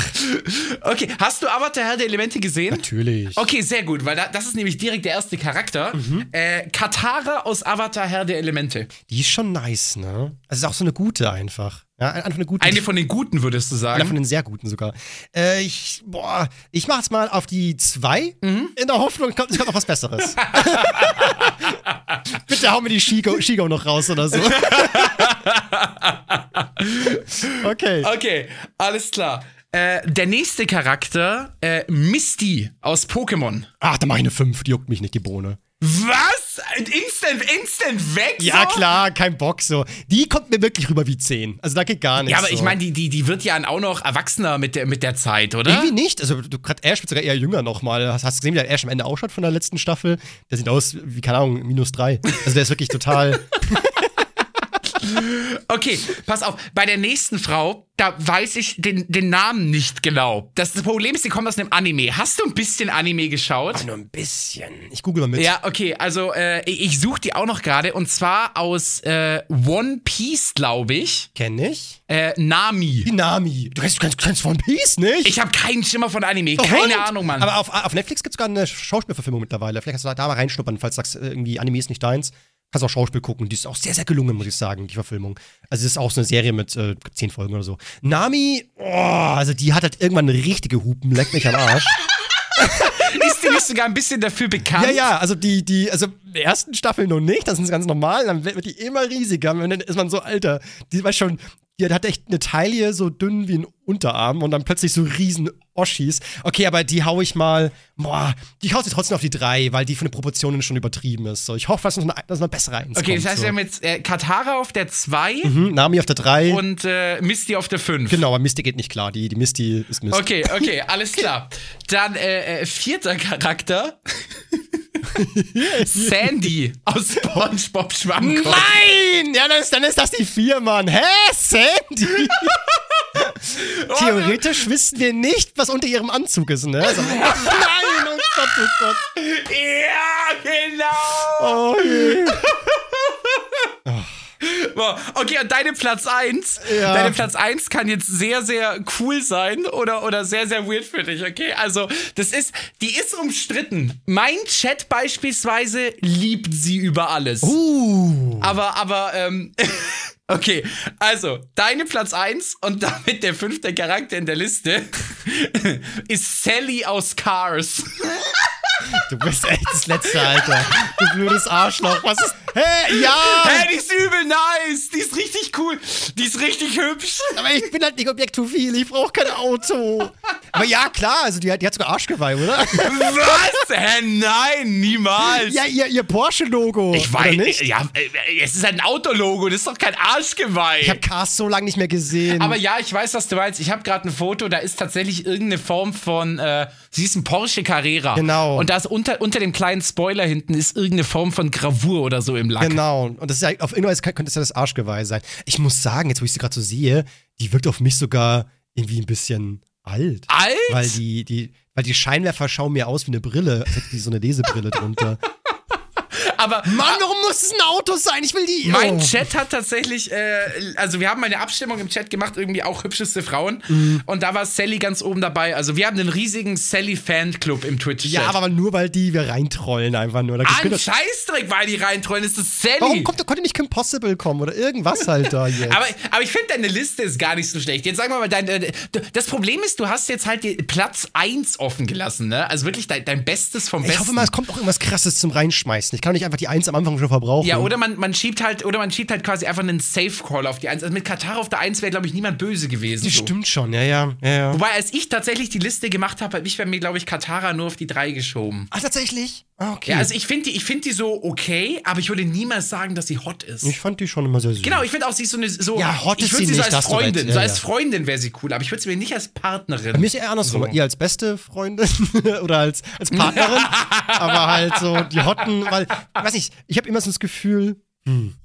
Okay, hast du Avatar Herr der Elemente gesehen? natürlich. Okay, sehr gut, weil da, das ist nämlich direkt der erste Charakter. Äh, Katara aus Avatar Herr der Elemente. Die ist schon nice, ne? Also ist auch so eine gute einfach. Ja, einfach eine gute. Eine von den guten, würdest du Einer von sagen. den sehr guten sogar. Äh, ich, boah, ich mach's mal auf die zwei, Mhm. in der Hoffnung, es kommt, es kommt noch was Besseres. Bitte hau mir die Shigo, Shigo noch raus oder so. okay. Okay, alles klar. Äh, der nächste Charakter, äh, Misty aus Pokémon. Ach, da mach ich eine 5, die juckt mich nicht, die Bohne. Was? Instant, instant weg? Ja, so? klar, kein Bock so. Die kommt mir wirklich rüber wie 10. Also da geht gar nichts. Ja, aber so. ich meine, die, die, die wird ja auch noch erwachsener mit der, mit der Zeit, oder? Irgendwie nicht. Also, du gerade Ash wird sogar eher jünger nochmal. Hast, hast du gesehen, wie der Ash am Ende ausschaut von der letzten Staffel? Der sieht aus wie, keine Ahnung, minus drei. Also, der ist wirklich total. Okay, pass auf. Bei der nächsten Frau, da weiß ich den, den Namen nicht genau. Das, das Problem ist, die kommt aus einem Anime. Hast du ein bisschen Anime geschaut? Nur ein bisschen. Ich google mal mit. Ja, okay, also äh, ich suche die auch noch gerade und zwar aus äh, One Piece, glaube ich. Kenn ich. Äh, Nami. Die Nami. Du kennst, du kennst, du kennst One Piece nicht? Ich habe keinen Schimmer von Anime, keine und? Ahnung, Mann. Aber auf, auf Netflix gibt es sogar eine Schauspielverfilmung mittlerweile. Vielleicht kannst du da mal reinschnuppern, falls du sagst, äh, irgendwie Anime ist nicht deins. Kannst auch Schauspiel gucken. Die ist auch sehr, sehr gelungen, muss ich sagen, die Verfilmung. Also, es ist auch so eine Serie mit äh, zehn Folgen oder so. Nami, oh, also die hat halt irgendwann eine richtige Hupen, leckt mich am Arsch. ist die nicht sogar ein bisschen dafür bekannt? Ja, ja, also die, die, also der ersten Staffel noch nicht, das ist ganz normal, dann wird die immer riesiger. Und dann ist man so, Alter, die weiß schon, die hat echt eine Taille so dünn wie ein Unterarm und dann plötzlich so riesen Oschis. Okay, aber die hau ich mal, boah, die haut sie trotzdem auf die drei, weil die von den Proportionen schon übertrieben ist. So, ich hoffe, dass noch eine, dass noch eine bessere eins Okay, kommt, das heißt, so. wir haben jetzt äh, Katara auf der 2 Mhm, Nami auf der drei. und äh, Misty auf der 5. genau, aber Misty geht nicht klar. Die, die Misty ist Mist. Okay, okay, alles klar. Dann äh, äh, vierter Charakter. Sandy aus SpongeBob Schwammkopf. Nein! Ja, dann ist, dann ist das die vier, Mann. Hä? Sandy? Theoretisch wissen wir nicht, was unter ihrem Anzug ist, ne? Also, nein, oh Gott, oh Gott. Ja, genau. Oh, je. Boah, Okay, und deine Platz 1, Ja. deine Platz 1 kann jetzt sehr, sehr cool sein oder, oder sehr, sehr weird für dich, okay? Also, das ist, die ist umstritten. Mein Chat beispielsweise liebt sie über alles. Uh. Aber, aber, ähm, okay, also, deine Platz 1 und damit der fünfte Charakter in der Liste ist Sally aus Cars. Du bist echt das letzte Alter. Du blödes Arschloch. Was ist. Hä? Ja! Hey, die ist übel nice. Die ist richtig cool. Die ist richtig hübsch. Aber ich bin halt nicht objektophil. Ich brauche kein Auto. Aber ja, klar. Also, die, hat- die hat sogar Arschgeweih, oder? Was? Hä, nein, niemals. ja, ihr, ihr Porsche-Logo. ich weiß, nicht? ja, äh, es ist ein Autologo, das ist doch kein Arschgeweih. Ich habe Cars so lange nicht mehr gesehen. aber ja, ich weiß, was du meinst. Ich habe gerade ein Foto, da ist tatsächlich irgendeine Form von, äh, sie ist ein Porsche Carrera. Genau. Und da ist unter, unter dem kleinen Spoiler hinten ist irgendeine Form von Gravur oder so im Lack. Genau. Und das ist ja, auf irgendwas könnte es ja das Arschgeweih sein. Ich muss sagen, jetzt wo ich sie gerade so sehe, die wirkt auf mich sogar irgendwie ein bisschen alt. Alt? Weil die, die, weil die Scheinwerfer schauen mir aus wie eine Brille, als hätte die so eine Lesebrille drunter. Aber Mann, warum muss es ein Auto sein? Ich will die. Mein oh. Chat hat tatsächlich, äh, also wir haben eine Abstimmung im Chat gemacht, irgendwie auch hübscheste Frauen. Mhm. Und da war Sally ganz oben dabei. Also wir haben einen riesigen Sally-Fanclub im Twitch-Chat. Ja, aber nur weil die wir reintrollen einfach nur. Da Ah, ein Scheißdreck, weil die reintrollen, ist das Sally. warum kommt, konnte nicht Kim Possible kommen oder irgendwas halt da jetzt? aber, aber ich finde, deine Liste ist gar nicht so schlecht. Jetzt sag mal, dein, äh, das Problem ist, du hast jetzt halt die Platz 1 offen gelassen, ne? Also wirklich dein, dein Bestes vom Besten. ich hoffe mal, es kommt auch irgendwas krasses zum Reinschmeißen. Ich kann nicht einfach die Eins am Anfang schon verbrauchen. ja, oder man, man schiebt halt, oder man schiebt halt quasi einfach einen Safe-Call auf die 1. Also mit Katar auf der 1 wäre, glaube ich, niemand böse gewesen. Das so. stimmt schon, ja, ja, ja, ja. Wobei, als ich tatsächlich die Liste gemacht habe, habe ich bei mir, glaube ich, Katara nur auf die 3 geschoben. Ach, tatsächlich? Ah, okay. Ja, also ich finde die, ich find die so okay, aber ich würde niemals sagen, dass sie hot ist. ich fand die schon immer sehr süß. Genau, ich finde auch, sie ist so eine. So, Ja, hot ich ist sie so nicht, als du recht. Freundin. Ja, so als. Freundin wäre sie cool, aber ich würde sie mir nicht als Partnerin. Mir ist eher andersrum. So. Ihr als beste Freundin oder als, als Partnerin. aber halt so die Hotten, weil, weiß ich, ich habe immer so das Gefühl, hm,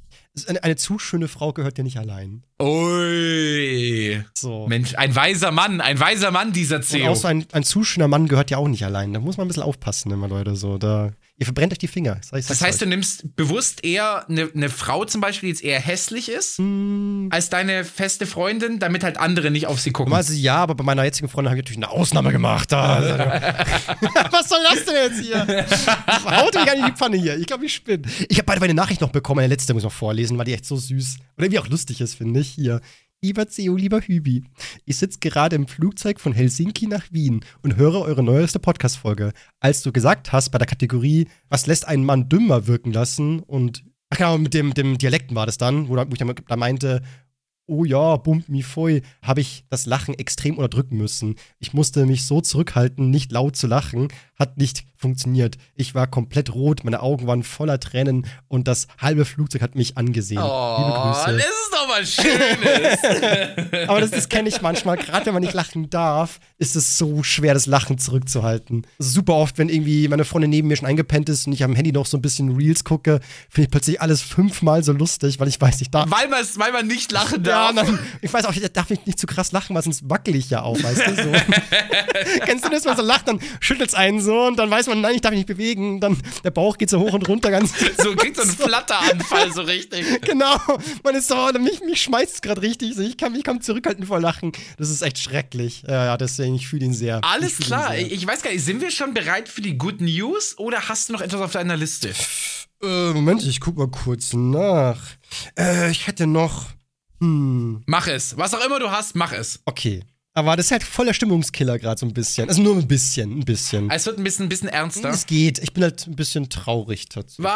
eine, eine zu schöne Frau gehört dir nicht allein. Ui. So. Mensch, ein weiser Mann, ein weiser Mann, dieser Und CEO. auch so ein, ein zu schöner Mann gehört ja auch nicht allein. Da muss man ein bisschen aufpassen, immer Leute. So, da, ihr verbrennt euch die Finger. Sag ich- Das heißt, du euch. nimmst bewusst eher eine ne Frau zum Beispiel, die jetzt eher hässlich ist, Hm. als deine feste Freundin, damit halt andere nicht auf sie gucken. Also ja, aber bei meiner jetzigen Freundin habe ich natürlich eine Ausnahme gemacht. Was soll das denn jetzt hier? Haut mich an die Pfanne hier. Ich glaube, ich spinne. Ich habe beide meine Nachricht noch bekommen. Meine letzte muss ich noch vorlesen, weil die echt so süß und irgendwie auch lustig ist, finde ich. Hier. Lieber CEO, lieber Hübi, ich sitze gerade im Flugzeug von Helsinki nach Wien und höre eure neueste Podcast-Folge. Als du gesagt hast, bei der Kategorie, was lässt einen Mann dümmer wirken lassen und, ach genau, mit dem, dem Dialekten war das dann, wo, wo ich da meinte, oh ja, bump mi foi, habe ich das Lachen extrem unterdrücken müssen. Ich musste mich so zurückhalten, nicht laut zu lachen, hat nicht funktioniert. Ich war komplett rot, meine Augen waren voller Tränen und das halbe Flugzeug hat mich angesehen. oh, Liebe das Grüße. ist doch was Schönes. Aber das, das kenne ich manchmal, gerade wenn man nicht lachen darf, ist es so schwer, das Lachen zurückzuhalten. Super oft, wenn irgendwie meine Freundin neben mir schon eingepennt ist und ich am Handy noch so ein bisschen Reels gucke, finde ich plötzlich alles fünfmal so lustig, weil ich weiß, ich darf. weil, weil man nicht lachen Ja, darf. dann, ich weiß auch, ich darf nicht zu krass lachen, weil sonst wackel ich ja auch, weißt du? So. Kennst du das, wenn man so lacht, dann schüttelt es einen so und dann weiß man, nein, ich darf mich nicht bewegen. Dann der Bauch geht so hoch und runter ganz. so kriegt so einen Flatteranfall so richtig. Genau, man ist so, oder mich, mich schmeißt es gerade richtig. Ich kann mich kaum zurückhalten vor Lachen. Das ist echt schrecklich. Ja, ja, deswegen, ich fühle ihn sehr. Alles ich klar, sehr. ich, ich weiß gar nicht, sind wir schon bereit für die Good News oder hast du noch etwas auf deiner Liste? Äh, Moment, ich guck mal kurz nach. Äh, ich hätte noch. Hm, Mach es. Was auch immer du hast, mach es. okay. Aber das ist halt voller Stimmungskiller gerade so ein bisschen. Also nur ein bisschen, ein bisschen. Es wird ein bisschen, ein bisschen ernster. Es geht. Ich bin halt ein bisschen traurig dazu. Was?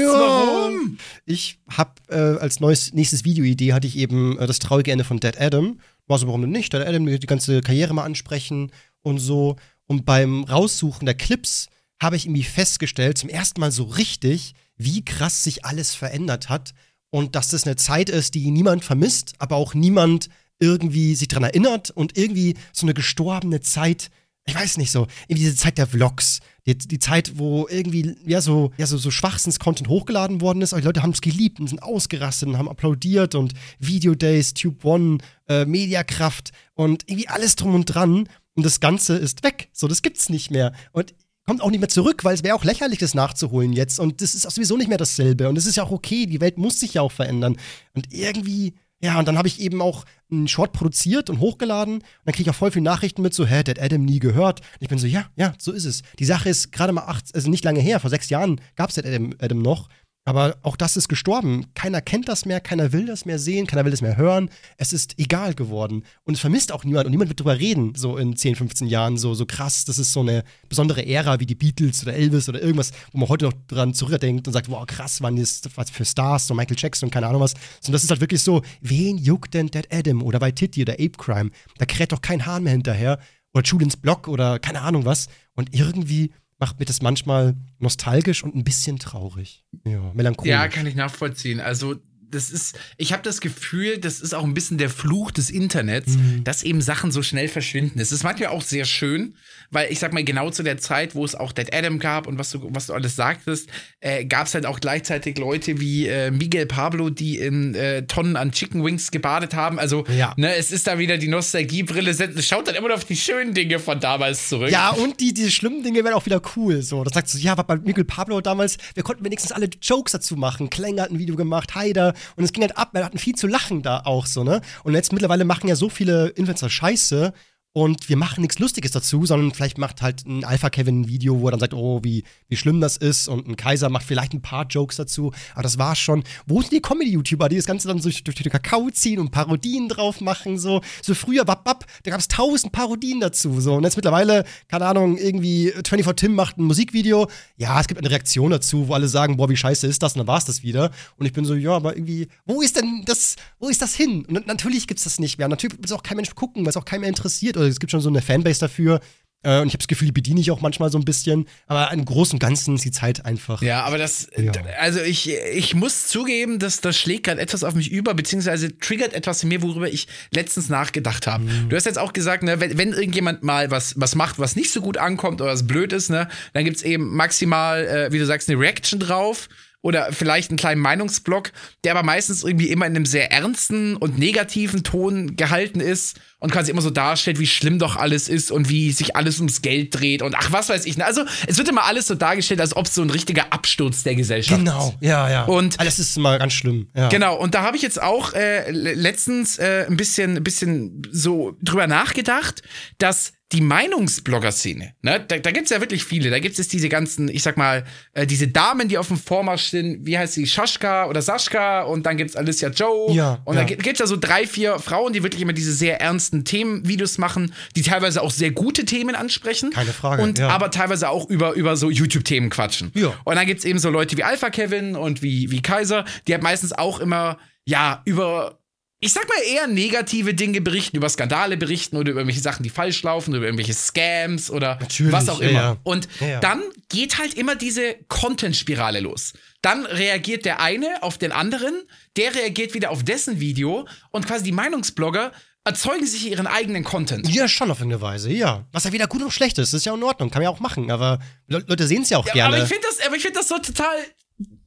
Ja. Warum? Ich habe äh, als neues, nächstes Videoidee hatte ich eben äh, das traurige Ende von Dead Adam. War so, warum denn nicht? Dead Adam, die ganze Karriere mal ansprechen und so. Und beim Raussuchen der Clips habe ich irgendwie festgestellt, zum ersten Mal so richtig, wie krass sich alles verändert hat. Und dass das eine Zeit ist, die niemand vermisst, aber auch niemand irgendwie sich dran erinnert und irgendwie so eine gestorbene Zeit ich weiß nicht so, irgendwie diese Zeit der Vlogs, die, die Zeit, wo irgendwie, ja, so, ja, so, so Schwachsinns-Content hochgeladen worden ist, aber die Leute haben es geliebt und sind ausgerastet und haben applaudiert und Videodays, Tube One, äh, Mediakraft und irgendwie alles drum und dran und das Ganze ist weg. So, das gibt's nicht mehr. Und kommt auch nicht mehr zurück, weil es wäre auch lächerlich, das nachzuholen jetzt. Und das ist auch sowieso nicht mehr dasselbe. Und es ist ja auch okay, die Welt muss sich ja auch verändern. Und irgendwie, ja, und dann habe ich eben auch einen Short produziert und hochgeladen. Und dann kriege ich auch voll viele Nachrichten mit so, hä, Dead Adam nie gehört. Und ich bin so, ja, ja, so ist es. Die Sache ist gerade mal acht, also nicht lange her, vor sechs Jahren gab es Adam, Adam noch. Aber auch das ist gestorben. Keiner kennt das mehr, keiner will das mehr sehen, keiner will das mehr hören. Es ist egal geworden. Und es vermisst auch niemand und niemand wird drüber reden, so in 10, 15 Jahren, so, so krass. Das ist so eine besondere Ära wie die Beatles oder Elvis oder irgendwas, wo man heute noch dran zurückdenkt und sagt, wow, krass, waren das was für Stars, so Michael Jackson und keine Ahnung was. Sondern das ist halt wirklich so, wen juckt denn Dead Adam oder bei Titty oder Ape Crime? Da kräht doch kein Hahn mehr hinterher. Oder Julians Block oder keine Ahnung was. Und irgendwie macht mir das manchmal nostalgisch und ein bisschen traurig. Ja, melancholisch. Ja, kann ich nachvollziehen. Also, das ist, ich habe das Gefühl, das ist auch ein bisschen der Fluch des Internets, Mhm. dass eben Sachen so schnell verschwinden. Es ist manchmal auch sehr schön, weil ich sag mal, genau zu der Zeit, wo es auch Dead Adam gab und was du, was du alles sagtest, äh, gab es halt auch gleichzeitig Leute wie äh, Miguel Pablo, die in äh, Tonnen an Chicken Wings gebadet haben. Also, Ja. ne, es ist da wieder die Nostalgiebrille, schaut dann immer noch auf die schönen Dinge von damals zurück. Ja, und die, diese schlimmen Dinge werden auch wieder cool. So, das sagt so, ja, war bei Miguel Pablo damals, wir konnten wenigstens alle Jokes dazu machen. Klänger hat ein Video gemacht, Haider. Und es ging halt ab, wir hatten viel zu lachen da auch so, ne? Und jetzt mittlerweile machen ja so viele Influencer Scheiße. Und wir machen nichts Lustiges dazu, sondern vielleicht macht halt ein Alpha Kevin ein Video, wo er dann sagt, oh, wie, wie schlimm das ist. Und ein Kaiser macht vielleicht ein paar Jokes dazu. Aber das war's schon. Wo sind die Comedy-YouTuber, die das Ganze dann so durch, den Kakao ziehen und Parodien drauf machen? So, so früher, bap, bap, da gab's tausend Parodien dazu. So. Und jetzt mittlerweile, keine Ahnung, irgendwie 24 Tim macht ein Musikvideo. Ja, es gibt eine Reaktion dazu, wo alle sagen, boah, wie scheiße ist das? Und dann war's das wieder. Und ich bin so, ja, aber irgendwie, wo ist denn das, wo ist das hin? Und natürlich gibt's das nicht mehr. Natürlich wird es auch kein Mensch gucken, weil es auch keinen mehr interessiert. Oder es gibt schon so eine Fanbase dafür. Äh, und ich habe das Gefühl, die bediene ich auch manchmal so ein bisschen. Aber im Großen und Ganzen ist die Zeit einfach. Ja, aber das, Ja. also ich, ich muss zugeben, dass das schlägt gerade etwas auf mich über, beziehungsweise triggert etwas in mir, worüber ich letztens nachgedacht habe. Mhm. Du hast jetzt auch gesagt, ne, wenn, wenn irgendjemand mal was, was macht, was nicht so gut ankommt oder was blöd ist, ne, dann gibt's eben maximal, äh, wie du sagst, eine Reaction drauf. oder vielleicht einen kleinen Meinungsblock, der aber meistens irgendwie immer in einem sehr ernsten und negativen Ton gehalten ist und quasi immer so darstellt, wie schlimm doch alles ist und wie sich alles ums Geld dreht und ach, was weiß ich. Also, es wird immer alles so dargestellt, als ob es so ein richtiger Absturz der Gesellschaft Genau, ist. ja, ja. Und- das ist mal ganz schlimm. Ja. Genau, und da habe ich jetzt auch äh, le- letztens äh, ein bisschen, ein bisschen so drüber nachgedacht, dass die Meinungsblogger-Szene, ne, da, da gibt es ja wirklich viele. Da gibt es diese ganzen, ich sag mal, äh, diese Damen, die auf dem Vormarsch sind, wie heißt sie, Schaschka oder Saschka und dann gibt es Alicia Joe. Ja, und ja. gibt es ja so drei, vier Frauen, die wirklich immer diese sehr ernsten Themenvideos machen, die teilweise auch sehr gute Themen ansprechen. Keine Frage, Und ja. aber teilweise auch über, über so YouTube-Themen quatschen. Ja. Und dann gibt's eben so Leute wie Alpha Kevin und wie, wie Kaiser, die halt meistens auch immer, ja, über, ich sag mal eher negative Dinge berichten, über Skandale berichten oder über irgendwelche Sachen, die falsch laufen, oder über irgendwelche Scams oder Natürlich, was auch immer. ja. Und Ja, ja. dann geht halt immer diese Content-Spirale los. Dann reagiert der eine auf den anderen, der reagiert wieder auf dessen Video und quasi die Meinungsblogger erzeugen sich ihren eigenen Content. Ja, schon auf irgendeine Weise, ja. Was ja weder gut noch schlecht ist, ist ja in Ordnung, kann man ja auch machen, aber Le Leute sehen es ja auch Ja, gerne. Aber ich finde das, aber ich find das so total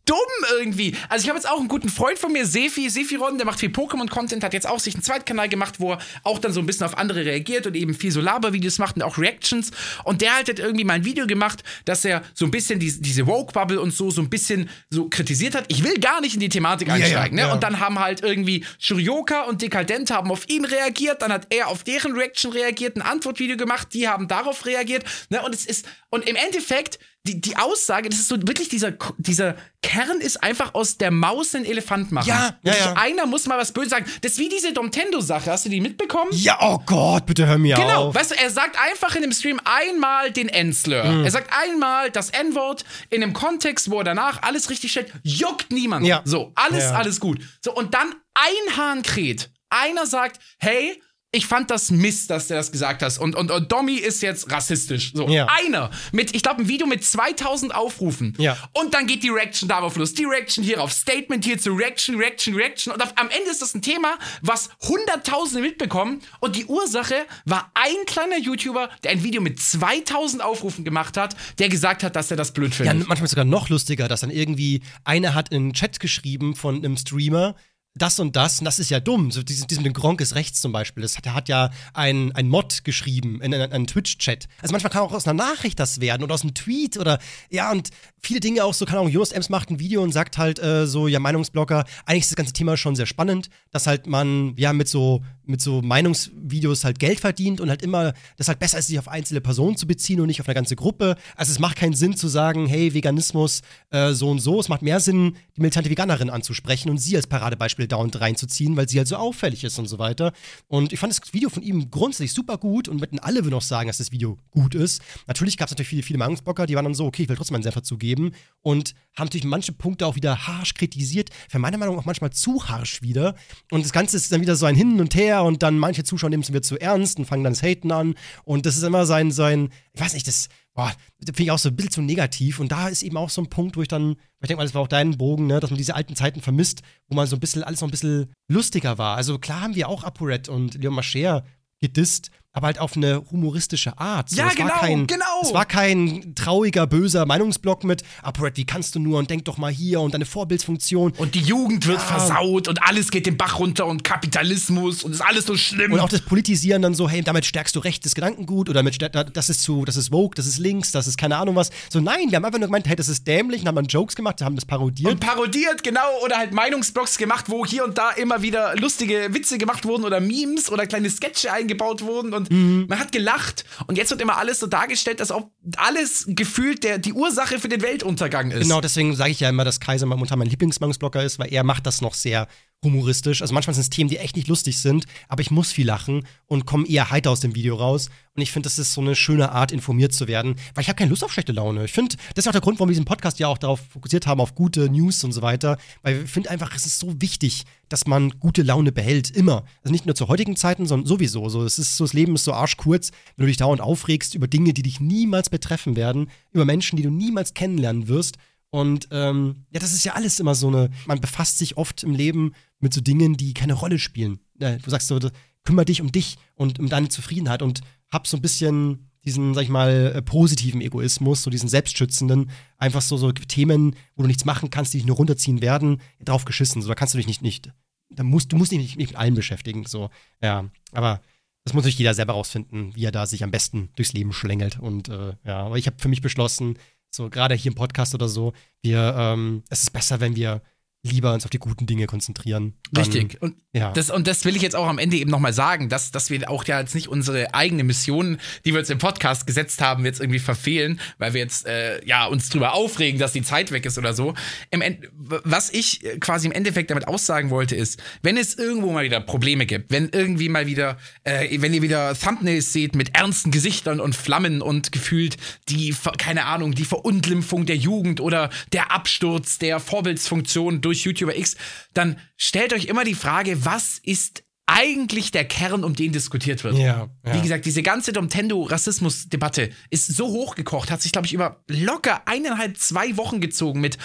dumm irgendwie. Also ich habe jetzt auch einen guten Freund von mir, Sefi, Sefiron, der macht viel Pokémon-Content, hat jetzt auch sich einen Zweitkanal gemacht, wo er auch dann so ein bisschen auf andere reagiert und eben viel so Laber-Videos macht und auch Reactions. Und der halt hat irgendwie mal ein Video gemacht, dass er so ein bisschen die, diese Woke-Bubble und so so ein bisschen so kritisiert hat. Ich will gar nicht in die Thematik Ja, ja, einsteigen, ne? ja. Und dann haben halt irgendwie Shurioka und Dekadent haben auf ihn reagiert, dann hat er auf deren Reaction reagiert, ein Antwortvideo gemacht, die haben darauf reagiert, ne? Und es ist, und im Endeffekt, die, die Aussage, das ist so wirklich dieser, dieser Kern ist einfach aus der Maus einen Elefant machen. Ja, ja, ja. Einer muss mal was Böses sagen. Das ist wie diese Domtendo-Sache. Hast du die mitbekommen? ja, oh Gott, bitte hör mir Genau, auf. weißt du, er sagt einfach in dem Stream einmal den N-Slur. Mhm. Er sagt einmal das N-Wort in einem Kontext, wo er danach alles richtig stellt. Juckt niemand. Ja. So, alles, Ja. alles gut. So, und dann ein Hahn kräht. Einer sagt, hey, ich fand das Mist, dass du das gesagt hast. Und, und, und Domi ist jetzt rassistisch. So, Ja. einer mit, ich glaube, ein Video mit 2000 Aufrufen. Ja. Und dann geht die Reaction darauf los. Die Reaction hier auf Statement hier zu Reaction, Reaction, Reaction. Und auf, am Ende ist das ein Thema, was Hunderttausende mitbekommen. Und die Ursache war ein kleiner YouTuber, der ein Video mit 2000 Aufrufen gemacht hat, der gesagt hat, dass er das blöd Ja, findet. manchmal sogar noch lustiger, dass dann irgendwie einer hat in den Chat geschrieben von einem Streamer, das und das, und das ist ja dumm. So diesem den Gronk ist rechts zum Beispiel. Das hat, der hat ja ein, ein Mod geschrieben in einen Twitch-Chat. Also manchmal kann auch aus einer Nachricht das werden oder aus einem Tweet oder ja, und viele Dinge auch so, kann auch Jonas Ems macht ein Video und sagt halt äh, so, ja, Meinungsblogger, eigentlich ist das ganze Thema schon sehr spannend, dass halt man ja mit so, mit so Meinungsvideos halt Geld verdient und halt immer, das halt besser ist, sich auf einzelne Personen zu beziehen und nicht auf eine ganze Gruppe. Also es macht keinen Sinn zu sagen, hey, Veganismus äh, so und so. Es macht mehr Sinn, die militante Veganerin anzusprechen und sie als Paradebeispiel dauernd reinzuziehen, weil sie halt so auffällig ist und so weiter. Und ich fand das Video von ihm grundsätzlich super gut und mitten alle würden auch sagen, dass das Video gut ist. Natürlich gab es natürlich viele, viele Meinungsblocker, die waren dann so, okay, ich will trotzdem meinen Senf dazugeben und haben natürlich manche Punkte auch wieder harsch kritisiert. Für meine Meinung auch manchmal zu harsch wieder. Und das Ganze ist dann wieder so ein Hin und Her und dann manche Zuschauer nehmen es wieder zu ernst und fangen dann das Haten an. Und das ist immer sein, sein, ich weiß nicht, das, boah, finde ich auch so ein bisschen zu negativ. Und da ist eben auch so ein Punkt, wo ich dann, ich denke mal, das war auch dein Bogen, ne, dass man diese alten Zeiten vermisst, wo man so ein bisschen, alles noch ein bisschen lustiger war. Also klar haben wir auch ApoRed und Leon Mascher gedisst, aber halt auf eine humoristische Art. So, Ja, es war genau, kein, genau. Es war kein trauriger, böser Meinungsblock mit ApoRed, wie kannst du nur und denk doch mal hier und deine Vorbildsfunktion. Und die Jugend wird Ja. versaut und alles geht den Bach runter und Kapitalismus und ist alles so schlimm. Und auch das Politisieren dann so, hey, damit stärkst du rechtes Gedankengut oder mit, das ist zu, das ist Vogue, das ist links, das ist keine Ahnung was. So, nein, wir haben einfach nur gemeint, hey, das ist dämlich und haben dann Jokes gemacht, haben das parodiert. Und parodiert, genau, oder halt Meinungsblocks gemacht, wo hier und da immer wieder lustige Witze gemacht wurden oder Memes oder kleine Sketche eingebaut wurden und Mhm. man hat gelacht. Und jetzt wird immer alles so dargestellt, als ob alles gefühlt der, die Ursache für den Weltuntergang ist. Genau, deswegen sage ich ja immer, dass Kaiser momentan mein Lieblingsmeinungsblocker ist, weil er macht das noch sehr humoristisch. Also manchmal sind es Themen, die echt nicht lustig sind, aber ich muss viel lachen und komme eher heiter aus dem Video raus. Und ich finde, das ist so eine schöne Art, informiert zu werden, weil ich habe keine Lust auf schlechte Laune. Ich finde, das ist auch der Grund, warum wir diesen Podcast ja auch darauf fokussiert haben, auf gute News und so weiter. Weil ich finde einfach, es ist so wichtig, dass man gute Laune behält, immer. Also nicht nur zu heutigen Zeiten, sondern sowieso. So, es ist so, das Leben ist so arschkurz, wenn du dich dauernd aufregst über Dinge, die dich niemals betreffen werden, über Menschen, die du niemals kennenlernen wirst. Und ähm, ja, das ist ja alles immer so eine, man befasst sich oft im Leben mit so Dingen, die keine Rolle spielen. Äh, du sagst so, kümmere dich um dich und um deine Zufriedenheit und hab so ein bisschen, diesen, sag ich mal, äh, positiven Egoismus, so diesen selbstschützenden, einfach so, so Themen, wo du nichts machen kannst, die dich nur runterziehen werden, drauf geschissen. So, da kannst du dich nicht, nicht, da musst, du musst dich nicht, nicht mit allem beschäftigen. So, ja. Aber das muss sich jeder selber rausfinden, wie er da sich am besten durchs Leben schlängelt. Und äh, ja, aber ich habe für mich beschlossen, so gerade hier im Podcast oder so, wir, ähm, es ist besser, wenn wir lieber uns auf die guten Dinge konzentrieren. Dann, Richtig. Und, ja. das, und das will ich jetzt auch am Ende eben nochmal sagen, dass, dass wir auch ja jetzt nicht unsere eigene Mission, die wir jetzt im Podcast gesetzt haben, jetzt irgendwie verfehlen, weil wir jetzt äh, ja uns drüber aufregen, dass die Zeit weg ist oder so. Im End, was ich quasi im Endeffekt damit aussagen wollte, ist, wenn es irgendwo mal wieder Probleme gibt, wenn irgendwie mal wieder, äh, wenn ihr wieder Thumbnails seht mit ernsten Gesichtern und Flammen und gefühlt die, keine Ahnung, die Verunglimpfung der Jugend oder der Absturz der Vorbildsfunktion durch durch YouTuber X, dann stellt euch immer die Frage, was ist eigentlich der Kern, um den diskutiert wird. Ja, ja. Wie gesagt, diese ganze Nintendo-Rassismus-Debatte ist so hochgekocht, hat sich, glaube ich, über locker eineinhalb, zwei Wochen gezogen mit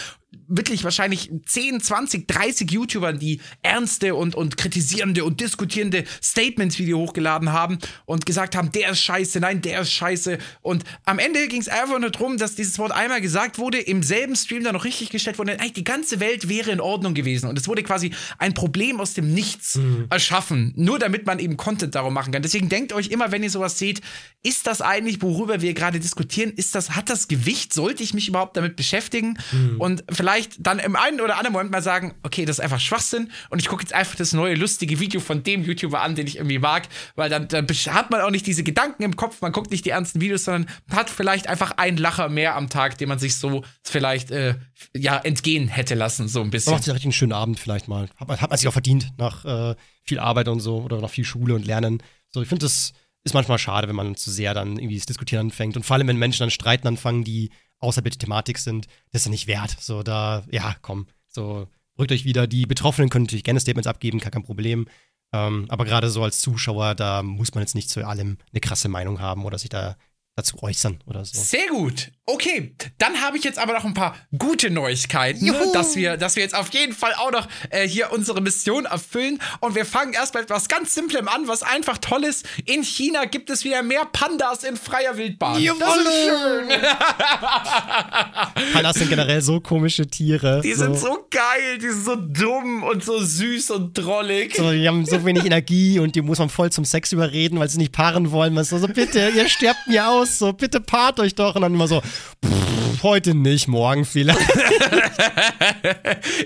wirklich wahrscheinlich 10, 20, 30 YouTubern, die ernste und, und kritisierende und diskutierende Statements Video hochgeladen haben und gesagt haben, der ist scheiße, nein, der ist scheiße. Und am Ende ging es einfach nur darum, dass dieses Wort einmal gesagt wurde, im selben Stream dann noch richtig gestellt wurde, eigentlich die ganze Welt wäre in Ordnung gewesen. Und es wurde quasi ein Problem aus dem Nichts mhm. erschaffen, nur damit man eben Content darum machen kann. Deswegen denkt euch immer, wenn ihr sowas seht, ist das eigentlich, worüber wir gerade diskutieren, ist das, hat das Gewicht? Sollte ich mich überhaupt damit beschäftigen? Mhm. Und vielleicht dann im einen oder anderen Moment mal sagen, okay, das ist einfach Schwachsinn und ich gucke jetzt einfach das neue lustige Video von dem YouTuber an, den ich irgendwie mag, weil dann, dann hat man auch nicht diese Gedanken im Kopf, man guckt nicht die ernsten Videos, sondern hat vielleicht einfach einen Lacher mehr am Tag, den man sich so vielleicht äh, ja entgehen hätte lassen, so ein bisschen. Man macht sich richtig einen schönen Abend vielleicht mal. Hat, hat man sich auch verdient nach äh, viel Arbeit und so oder nach viel Schule und Lernen. So, ich finde das ist manchmal schade, wenn man zu sehr dann irgendwie das Diskutieren anfängt. Und vor allem, wenn Menschen dann streiten anfangen, die außer bitte Thematik sind, das ist ja nicht wert. So, da, ja, komm, so, rückt euch wieder. Die Betroffenen können natürlich gerne Statements abgeben, kein Problem. Ähm, aber gerade so als Zuschauer, da muss man jetzt nicht zu allem eine krasse Meinung haben oder sich da dazu äußern oder so. Sehr gut. Okay, dann habe ich jetzt aber noch ein paar gute Neuigkeiten, Juhu. dass wir, dass wir jetzt auf jeden Fall auch noch äh, hier unsere Mission erfüllen. Und wir fangen erst mit etwas ganz Simplem an, was einfach toll ist. In China gibt es wieder mehr Pandas in freier Wildbahn. Jawolle. Das ist schön. Pandas sind generell so komische Tiere. Die so. sind so geil, die sind so dumm und so süß und drollig. So, die haben so wenig Energie und die muss man voll zum Sex überreden, weil sie nicht paaren wollen. Man ist so, so bitte, ihr sterbt mir aus aus, so bitte paart euch doch. Und dann immer so, pff, heute nicht, morgen vielleicht.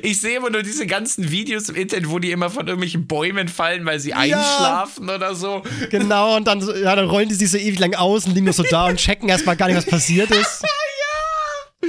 ich sehe immer nur diese ganzen Videos im Internet, wo die immer von irgendwelchen Bäumen fallen, weil sie einschlafen ja. oder so. Genau, und dann, ja, dann rollen die sich so ewig lang aus und liegen nur so da und checken erstmal gar nicht, was passiert ist. ja!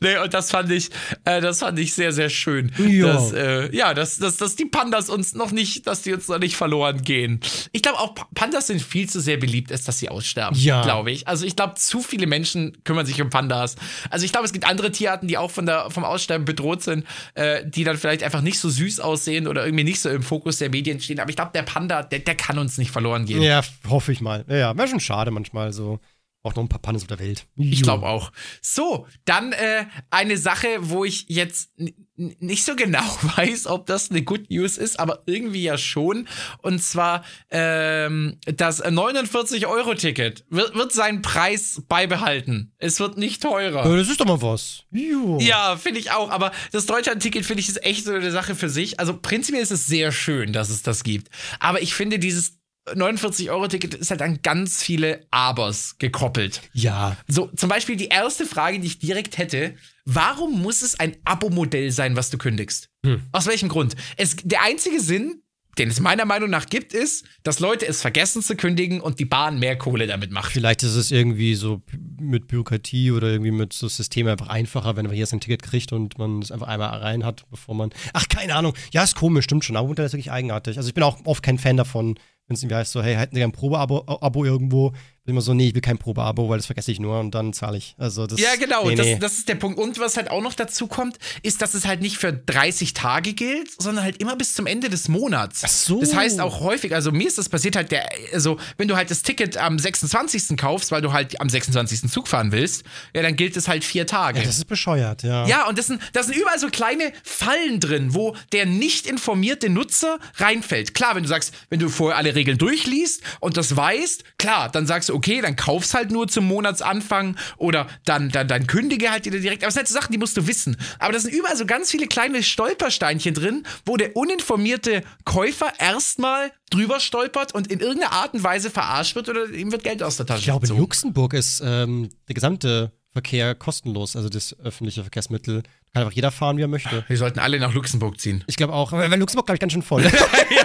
Nee, und das fand ich, äh, das fand ich sehr, sehr schön. Ja, dass, äh, ja dass, dass, dass die Pandas uns noch nicht, dass die uns noch nicht verloren gehen. Ich glaube auch, Pandas sind viel zu sehr beliebt, als dass sie aussterben. Ja. Glaube ich. Also ich glaube, zu viele Menschen kümmern sich um Pandas. Also ich glaube, es gibt andere Tierarten, die auch von der, vom Aussterben bedroht sind, äh, die dann vielleicht einfach nicht so süß aussehen oder irgendwie nicht so im Fokus der Medien stehen. Aber ich glaube, der Panda, der, der kann uns nicht verloren gehen. Ja, hoffe ich mal. Ja, wäre schon schade manchmal so. Auch noch ein paar Pannes auf der Welt. Ich glaube auch. So, dann äh, eine Sache, wo ich jetzt nicht so genau weiß, ob das eine Good News ist, aber irgendwie ja schon. Und zwar ähm, das 49-Euro-Ticket wird, wird seinen Preis beibehalten. Es wird nicht teurer. Ja, das ist doch mal was. Jo. Ja, finde ich auch. Aber das Deutschland-Ticket finde ich ist echt so eine Sache für sich. Also prinzipiell ist es sehr schön, dass es das gibt. Aber ich finde dieses 49-Euro-Ticket ist halt an ganz viele Abers gekoppelt. Ja. So, zum Beispiel die erste Frage, die ich direkt hätte: Warum muss es ein Abo-Modell sein, was du kündigst? Hm. Aus welchem Grund? Es, der einzige Sinn, den es meiner Meinung nach gibt, ist, dass Leute es vergessen zu kündigen und die Bahn mehr Kohle damit macht. Vielleicht ist es irgendwie so mit Bürokratie oder irgendwie mit so Systemen einfach einfacher, wenn man hier sein Ticket kriegt und man es einfach einmal rein hat, bevor man. Ach, keine Ahnung. Ja, ist komisch, stimmt schon. Aber ist wirklich eigenartig. Also ich bin auch oft kein Fan davon, wenn es irgendwie heißt, so, hey, hätten Sie ein Probeabo Abo irgendwo, immer so, nee, ich will kein Probeabo, weil das vergesse ich nur und dann zahle ich. Also das, Ja, genau, nee, das, nee. das ist der Punkt. Und was halt auch noch dazu kommt, ist, dass es halt nicht für 30 Tage gilt, sondern halt immer bis zum Ende des Monats. Ach so. Das heißt auch häufig, also mir ist das passiert halt, der, also wenn du halt das Ticket am 26. kaufst, weil du halt am 26. Zug fahren willst, ja, dann gilt es halt vier Tage. ja, das ist bescheuert, ja. Ja, und das sind, das sind überall so kleine Fallen drin, wo der nicht informierte Nutzer reinfällt. Klar, wenn du sagst, wenn du vorher alle Regeln durchliest und das weißt, klar, dann sagst du, okay, dann kaufst halt nur zum Monatsanfang oder dann, dann, dann kündige halt wieder direkt. Aber das sind halt so Sachen, die musst du wissen. Aber da sind überall so ganz viele kleine Stolpersteinchen drin, wo der uninformierte Käufer erstmal drüber stolpert und in irgendeiner Art und Weise verarscht wird oder ihm wird Geld aus der Tasche Ich glaube, in gezogen. Luxemburg ist ähm, der gesamte Verkehr kostenlos, also das öffentliche Verkehrsmittel. Kann einfach jeder fahren, wie er möchte. Wir sollten alle nach Luxemburg ziehen. Ich glaube auch, weil Luxemburg, glaube ich, ganz schön voll. ja,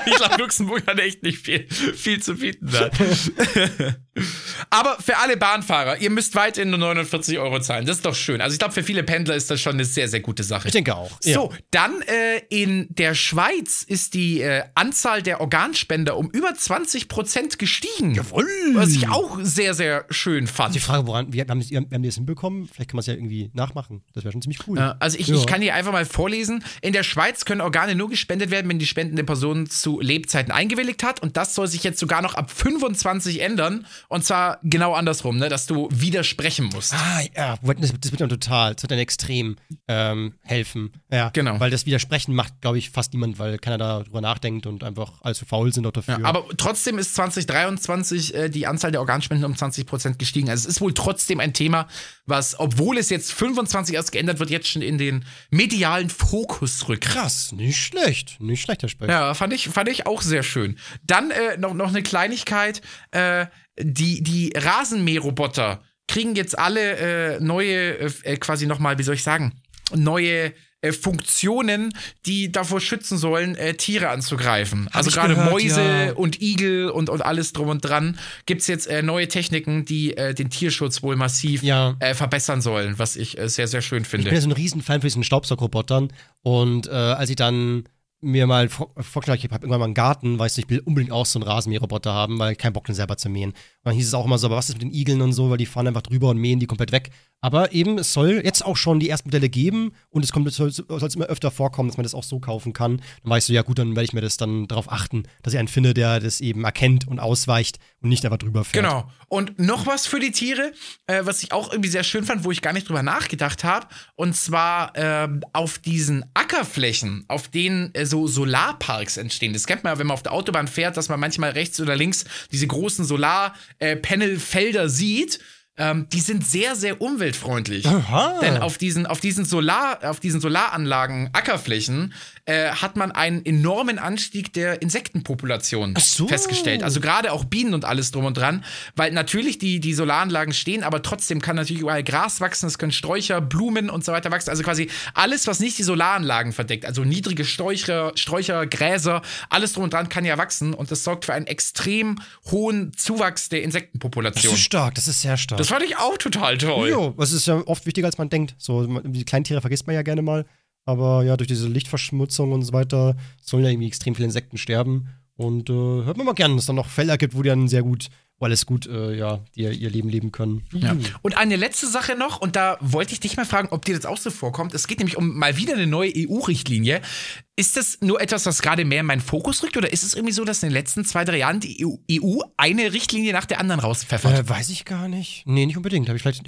ich glaube, Luxemburg hat echt nicht viel, viel zu bieten. Da. Aber für alle Bahnfahrer, ihr müsst weiterhin nur 49 Euro zahlen. Das ist doch schön. Also ich glaube, für viele Pendler ist das schon eine sehr, sehr gute Sache. ich denke auch. So, dann äh, in der Schweiz ist die äh, Anzahl der Organspender um über 20 Prozent gestiegen. Jawohl. Was ich auch sehr, sehr schön fand. Die Frage, woran, wie haben, die, haben die das hinbekommen? Vielleicht kann man es ja irgendwie nachmachen. Das wäre schon ziemlich cool. Ja, also ich, Ja. ich kann hier einfach mal vorlesen. In der Schweiz können Organe nur gespendet werden, wenn die spendende Person zu Lebzeiten eingewilligt hat. Und das soll sich jetzt sogar noch ab 25 ändern. Und zwar genau andersrum, ne? dass du widersprechen musst. Ah, ja, das, das wird dann total, das wird dann extrem ähm, helfen. Ja, Genau. Weil das Widersprechen macht, glaube ich, fast niemand, weil keiner darüber nachdenkt und einfach alle zu faul sind auch dafür. Ja, aber trotzdem ist 2023 äh, die Anzahl der Organspenden um 20% gestiegen. Also es ist wohl trotzdem ein Thema, was, obwohl es jetzt 25 erst geändert wird, jetzt schon in den medialen Fokus rückt. Krass, nicht schlecht. Nicht schlecht, Herr Specht. Ja, fand ich, fand ich auch sehr schön. Dann äh, noch, noch eine Kleinigkeit. Äh, die, die Rasenmäherroboter kriegen jetzt alle äh, neue, äh, quasi nochmal, wie soll ich sagen, neue äh, Funktionen, die davor schützen sollen, äh, Tiere anzugreifen. also ich gerade Mäuse ja. und Igel und, und alles drum und dran gibt's jetzt äh, neue Techniken, die äh, den Tierschutz wohl massiv Ja. äh, verbessern sollen, was ich sehr, sehr schön Ich bin finde. ja so ein Riesenfan von diesen Staubsaugrobotern. Und als ich dann mir mal vor- vorgestellt ich habe irgendwann mal einen Garten, weißt du, ich will unbedingt auch so einen Rasenmäherroboter haben, weil ich keinen Bock den selber zu mähen. Und dann hieß es auch immer so, aber was ist mit den Igeln und so, weil die fahren einfach drüber und mähen die komplett weg. Aber eben, es soll jetzt auch schon die ersten Modelle geben und es es soll es immer öfter vorkommen, dass man das auch so kaufen kann. Dann weißt du, ja gut, dann werde ich mir das dann darauf achten, dass ich einen finde, der das eben erkennt und ausweicht und nicht einfach drüber fährt. Genau. Und noch was für die Tiere, äh, was ich auch irgendwie sehr schön fand, wo ich gar nicht drüber nachgedacht habe. Und zwar ähm, auf diesen Ackerflächen, auf denen äh, so Solarparks entstehen. Das kennt man ja, wenn man auf der Autobahn fährt, dass man manchmal rechts oder links diese großen Solarpanelfelder sieht. Ähm, die sind sehr, sehr umweltfreundlich. Aha. Denn auf diesen, auf diesen Solar, auf diesen Solaranlagen, Ackerflächen, äh, hat man einen enormen Anstieg der Insektenpopulation so. festgestellt. Also gerade auch Bienen und alles drum und dran, weil natürlich die, die Solaranlagen stehen, aber trotzdem kann natürlich überall Gras wachsen, es können Sträucher, Blumen und so weiter wachsen. Also quasi alles, was nicht die Solaranlagen verdeckt, also niedrige Sträucher, Sträucher, Gräser, alles drum und dran kann ja wachsen und das sorgt für einen extrem hohen Zuwachs der Das Insektenpopulation. ist stark, das ist sehr stark. Das fand ich auch total toll. Jo, das ist ja oft wichtiger, als man denkt. So, die Kleintiere vergisst man ja gerne mal. Aber ja, durch diese Lichtverschmutzung und so weiter sollen ja irgendwie extrem viele Insekten sterben. Und äh, hört man mal gerne, dass es dann noch Felder gibt, wo die dann sehr gut, wo alles gut, äh, ja, die ihr Leben leben können. Ja. Und eine letzte Sache noch, und da wollte ich dich mal fragen, ob dir das auch so vorkommt. Es geht nämlich um mal wieder eine neue EU-Richtlinie. Ist das nur etwas, was gerade mehr in meinen Fokus rückt, oder ist es irgendwie so, dass in den letzten zwei, drei Jahren die EU, EU eine Richtlinie nach der anderen rauspfeffert? Äh, weiß ich gar nicht. Nee, nicht unbedingt. Hab ich vielleicht.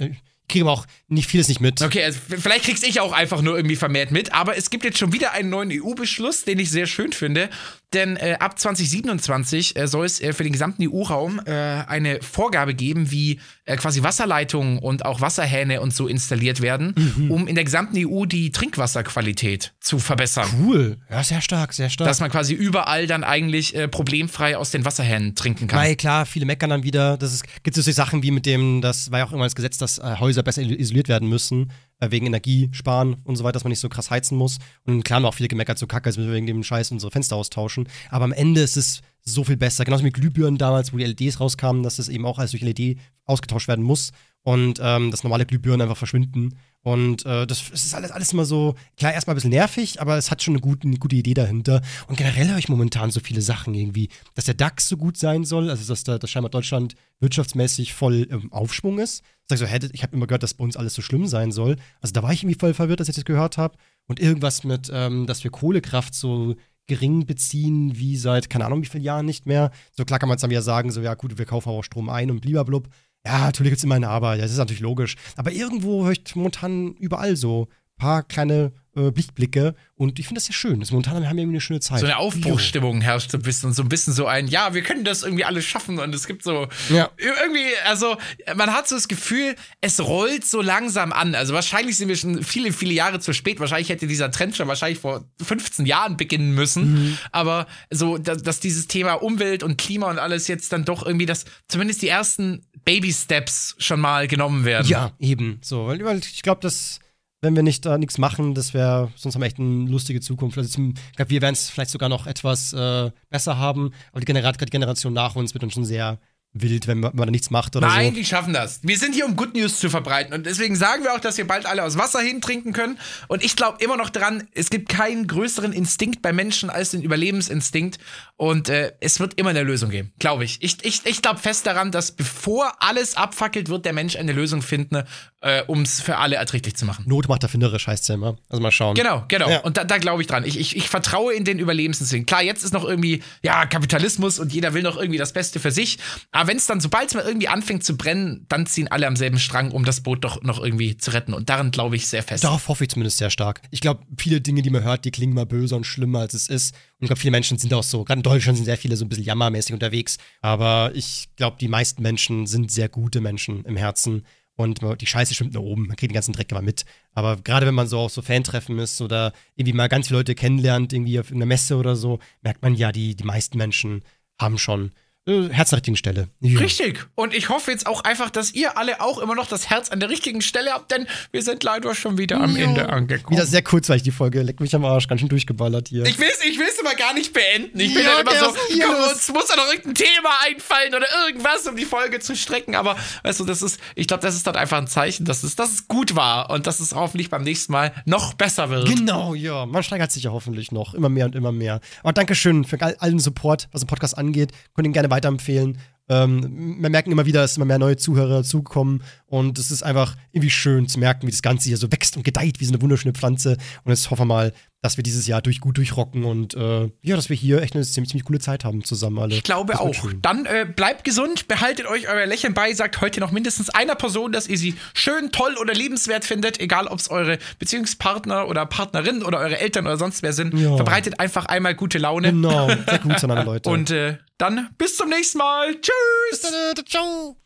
Kriege aber auch nicht vieles nicht mit. Okay, also vielleicht krieg's ich auch einfach nur irgendwie vermehrt mit, aber es gibt jetzt schon wieder einen neuen EU-Beschluss, den ich sehr schön finde, denn äh, ab 2027 äh, soll es äh, für den gesamten EU-Raum äh, eine Vorgabe geben, wie äh, quasi Wasserleitungen und auch Wasserhähne und so installiert werden, um in der gesamten EU die Trinkwasserqualität zu verbessern. Cool. Ja, sehr stark, sehr stark. Dass man quasi überall dann eigentlich äh, problemfrei aus den Wasserhähnen trinken kann. Weil klar, viele meckern dann wieder. Das ist, gibt es so Sachen wie mit dem, das war ja auch immer das Gesetz, dass Häuser besser isoliert werden müssen, äh, wegen Energiesparen und so weiter, dass man nicht so krass heizen muss. Und klar haben auch viele gemeckert, so kacke, jetzt müssen wir wegen dem Scheiß unsere Fenster austauschen. Aber am Ende ist es so viel besser. Genauso mit Glühbirnen damals, wo die LEDs rauskamen, dass das eben auch alles durch LED ausgetauscht werden muss. und ähm, dass normale Glühbirnen einfach verschwinden. Und äh, das, das ist alles, alles immer so, klar, erstmal ein bisschen nervig, aber es hat schon eine gute, eine gute Idee dahinter. Und generell höre ich momentan so viele Sachen irgendwie, dass der DAX so gut sein soll, also dass, da, dass scheinbar Deutschland wirtschaftsmäßig voll im Aufschwung ist. Sag so, hätte, ich habe immer gehört, dass bei uns alles so schlimm sein soll. Also da war ich irgendwie voll verwirrt, dass ich das gehört habe. Und irgendwas mit, ähm, dass wir Kohlekraft so gering beziehen, wie seit, keine Ahnung, wie vielen Jahren nicht mehr. So klar kann man jetzt dann wieder sagen, so, ja gut, wir kaufen auch Strom ein und blub. Ja, natürlich gibt es immer eine Aber, das ist natürlich logisch. Aber irgendwo höre ich momentan überall so ein paar kleine äh, Blickblicke und ich finde das sehr schön. Das momentan haben wir irgendwie eine schöne Zeit. So eine Aufbruchsstimmung herrscht so ein bisschen und so ein bisschen so ein, ja, wir können das irgendwie alles schaffen und es gibt so Ja. irgendwie, also man hat so das Gefühl, es rollt so langsam an. Also wahrscheinlich sind wir schon viele, viele Jahre zu spät. Wahrscheinlich hätte dieser Trend schon wahrscheinlich vor 15 Jahren beginnen müssen. Aber so, dass, dass dieses Thema Umwelt und Klima und alles jetzt dann doch irgendwie, dass zumindest die ersten Baby-Steps schon mal genommen werden. Ja, eben. So, weil, weil ich glaube, dass wenn wir nicht da nichts machen, das wäre, sonst haben wir echt eine lustige Zukunft. Also zum- ich glaube, wir werden es vielleicht sogar noch etwas äh, besser haben, aber die, Genera die Generation nach uns wird dann schon sehr wild, wenn man, wenn man da nichts macht oder Nein, so. die schaffen das. Wir sind hier, um Good News zu verbreiten. Und deswegen sagen wir auch, dass wir bald alle aus Wasser hintrinken können. Und ich glaube immer noch dran, es gibt keinen größeren Instinkt bei Menschen als den Überlebensinstinkt. Und äh, es wird immer eine Lösung geben, glaube ich. Ich, ich, ich glaube fest daran, dass bevor alles abfackelt, wird der Mensch eine Lösung finden, äh, um es für alle erträglich zu machen. Not macht erfinderisch, heißt ja immer. Also mal schauen. Genau, genau. Ja. Und da, da glaube ich dran. Ich, ich, ich vertraue in den Überlebensinstinkt. Klar, jetzt ist noch irgendwie, ja, Kapitalismus und jeder will noch irgendwie das Beste für sich. Aber wenn es dann, sobald es mal irgendwie anfängt zu brennen, dann ziehen alle am selben Strang, um das Boot doch noch irgendwie zu retten. Und daran glaube ich sehr fest. Darauf hoffe ich zumindest sehr stark. Ich glaube, viele Dinge, die man hört, die klingen mal böser und schlimmer, als es ist. Und ich glaube, viele Menschen sind auch so, gerade in Deutschland sind sehr viele so ein bisschen jammermäßig unterwegs. Aber ich glaube, die meisten Menschen sind sehr gute Menschen im Herzen. Und die Scheiße schwimmt nach oben, man kriegt den ganzen Dreck immer mit. Aber gerade wenn man so auf so Fantreffen ist oder irgendwie mal ganz viele Leute kennenlernt, irgendwie auf einer Messe oder so, merkt man ja, die, die meisten Menschen haben schon äh, Herz an der richtigen Stelle. Ja. Richtig. Und ich hoffe jetzt auch einfach, dass ihr alle auch immer noch das Herz an der richtigen Stelle habt, denn wir sind leider schon wieder am Ende angekommen. Wieder sehr kurzweilig die Folge, leck mich am Arsch, ganz schön durchgeballert hier. Ich will es ich will's immer gar nicht beenden. Ich bin Ja, dann immer so, komm, uns muss da noch irgendein Thema einfallen oder irgendwas, um die Folge zu strecken. Aber weißt du, das ist, ich glaube, das ist dann einfach ein Zeichen, dass es, dass es gut war und dass es hoffentlich beim nächsten Mal noch besser wird. Genau, ja. Man steigert sich ja hoffentlich noch. Immer mehr und immer mehr. Aber Dankeschön für all- allen Support, was den Podcast angeht. Könnt ihn gerne weiterempfehlen. Ähm, wir merken immer wieder, dass immer mehr neue Zuhörer dazukommen. Und es ist einfach irgendwie schön zu merken, wie das Ganze hier so wächst und gedeiht wie so eine wunderschöne Pflanze. Und jetzt hoffen wir mal, dass wir dieses Jahr durch, gut durchrocken und äh, ja, dass wir hier echt eine ziemlich, ziemlich coole Zeit haben zusammen alle. Ich glaube auch. schön. Dann äh, bleibt gesund, behaltet euch euer Lächeln bei, sagt heute noch mindestens einer Person, dass ihr sie schön, toll oder liebenswert findet, egal ob es eure Beziehungspartner oder Partnerin oder eure Eltern oder sonst wer sind. Ja. Verbreitet einfach einmal gute Laune. Genau, sehr gut zueinander, Leute. Und äh, dann bis zum nächsten Mal. Tschüss. Bis dann, äh, ciao.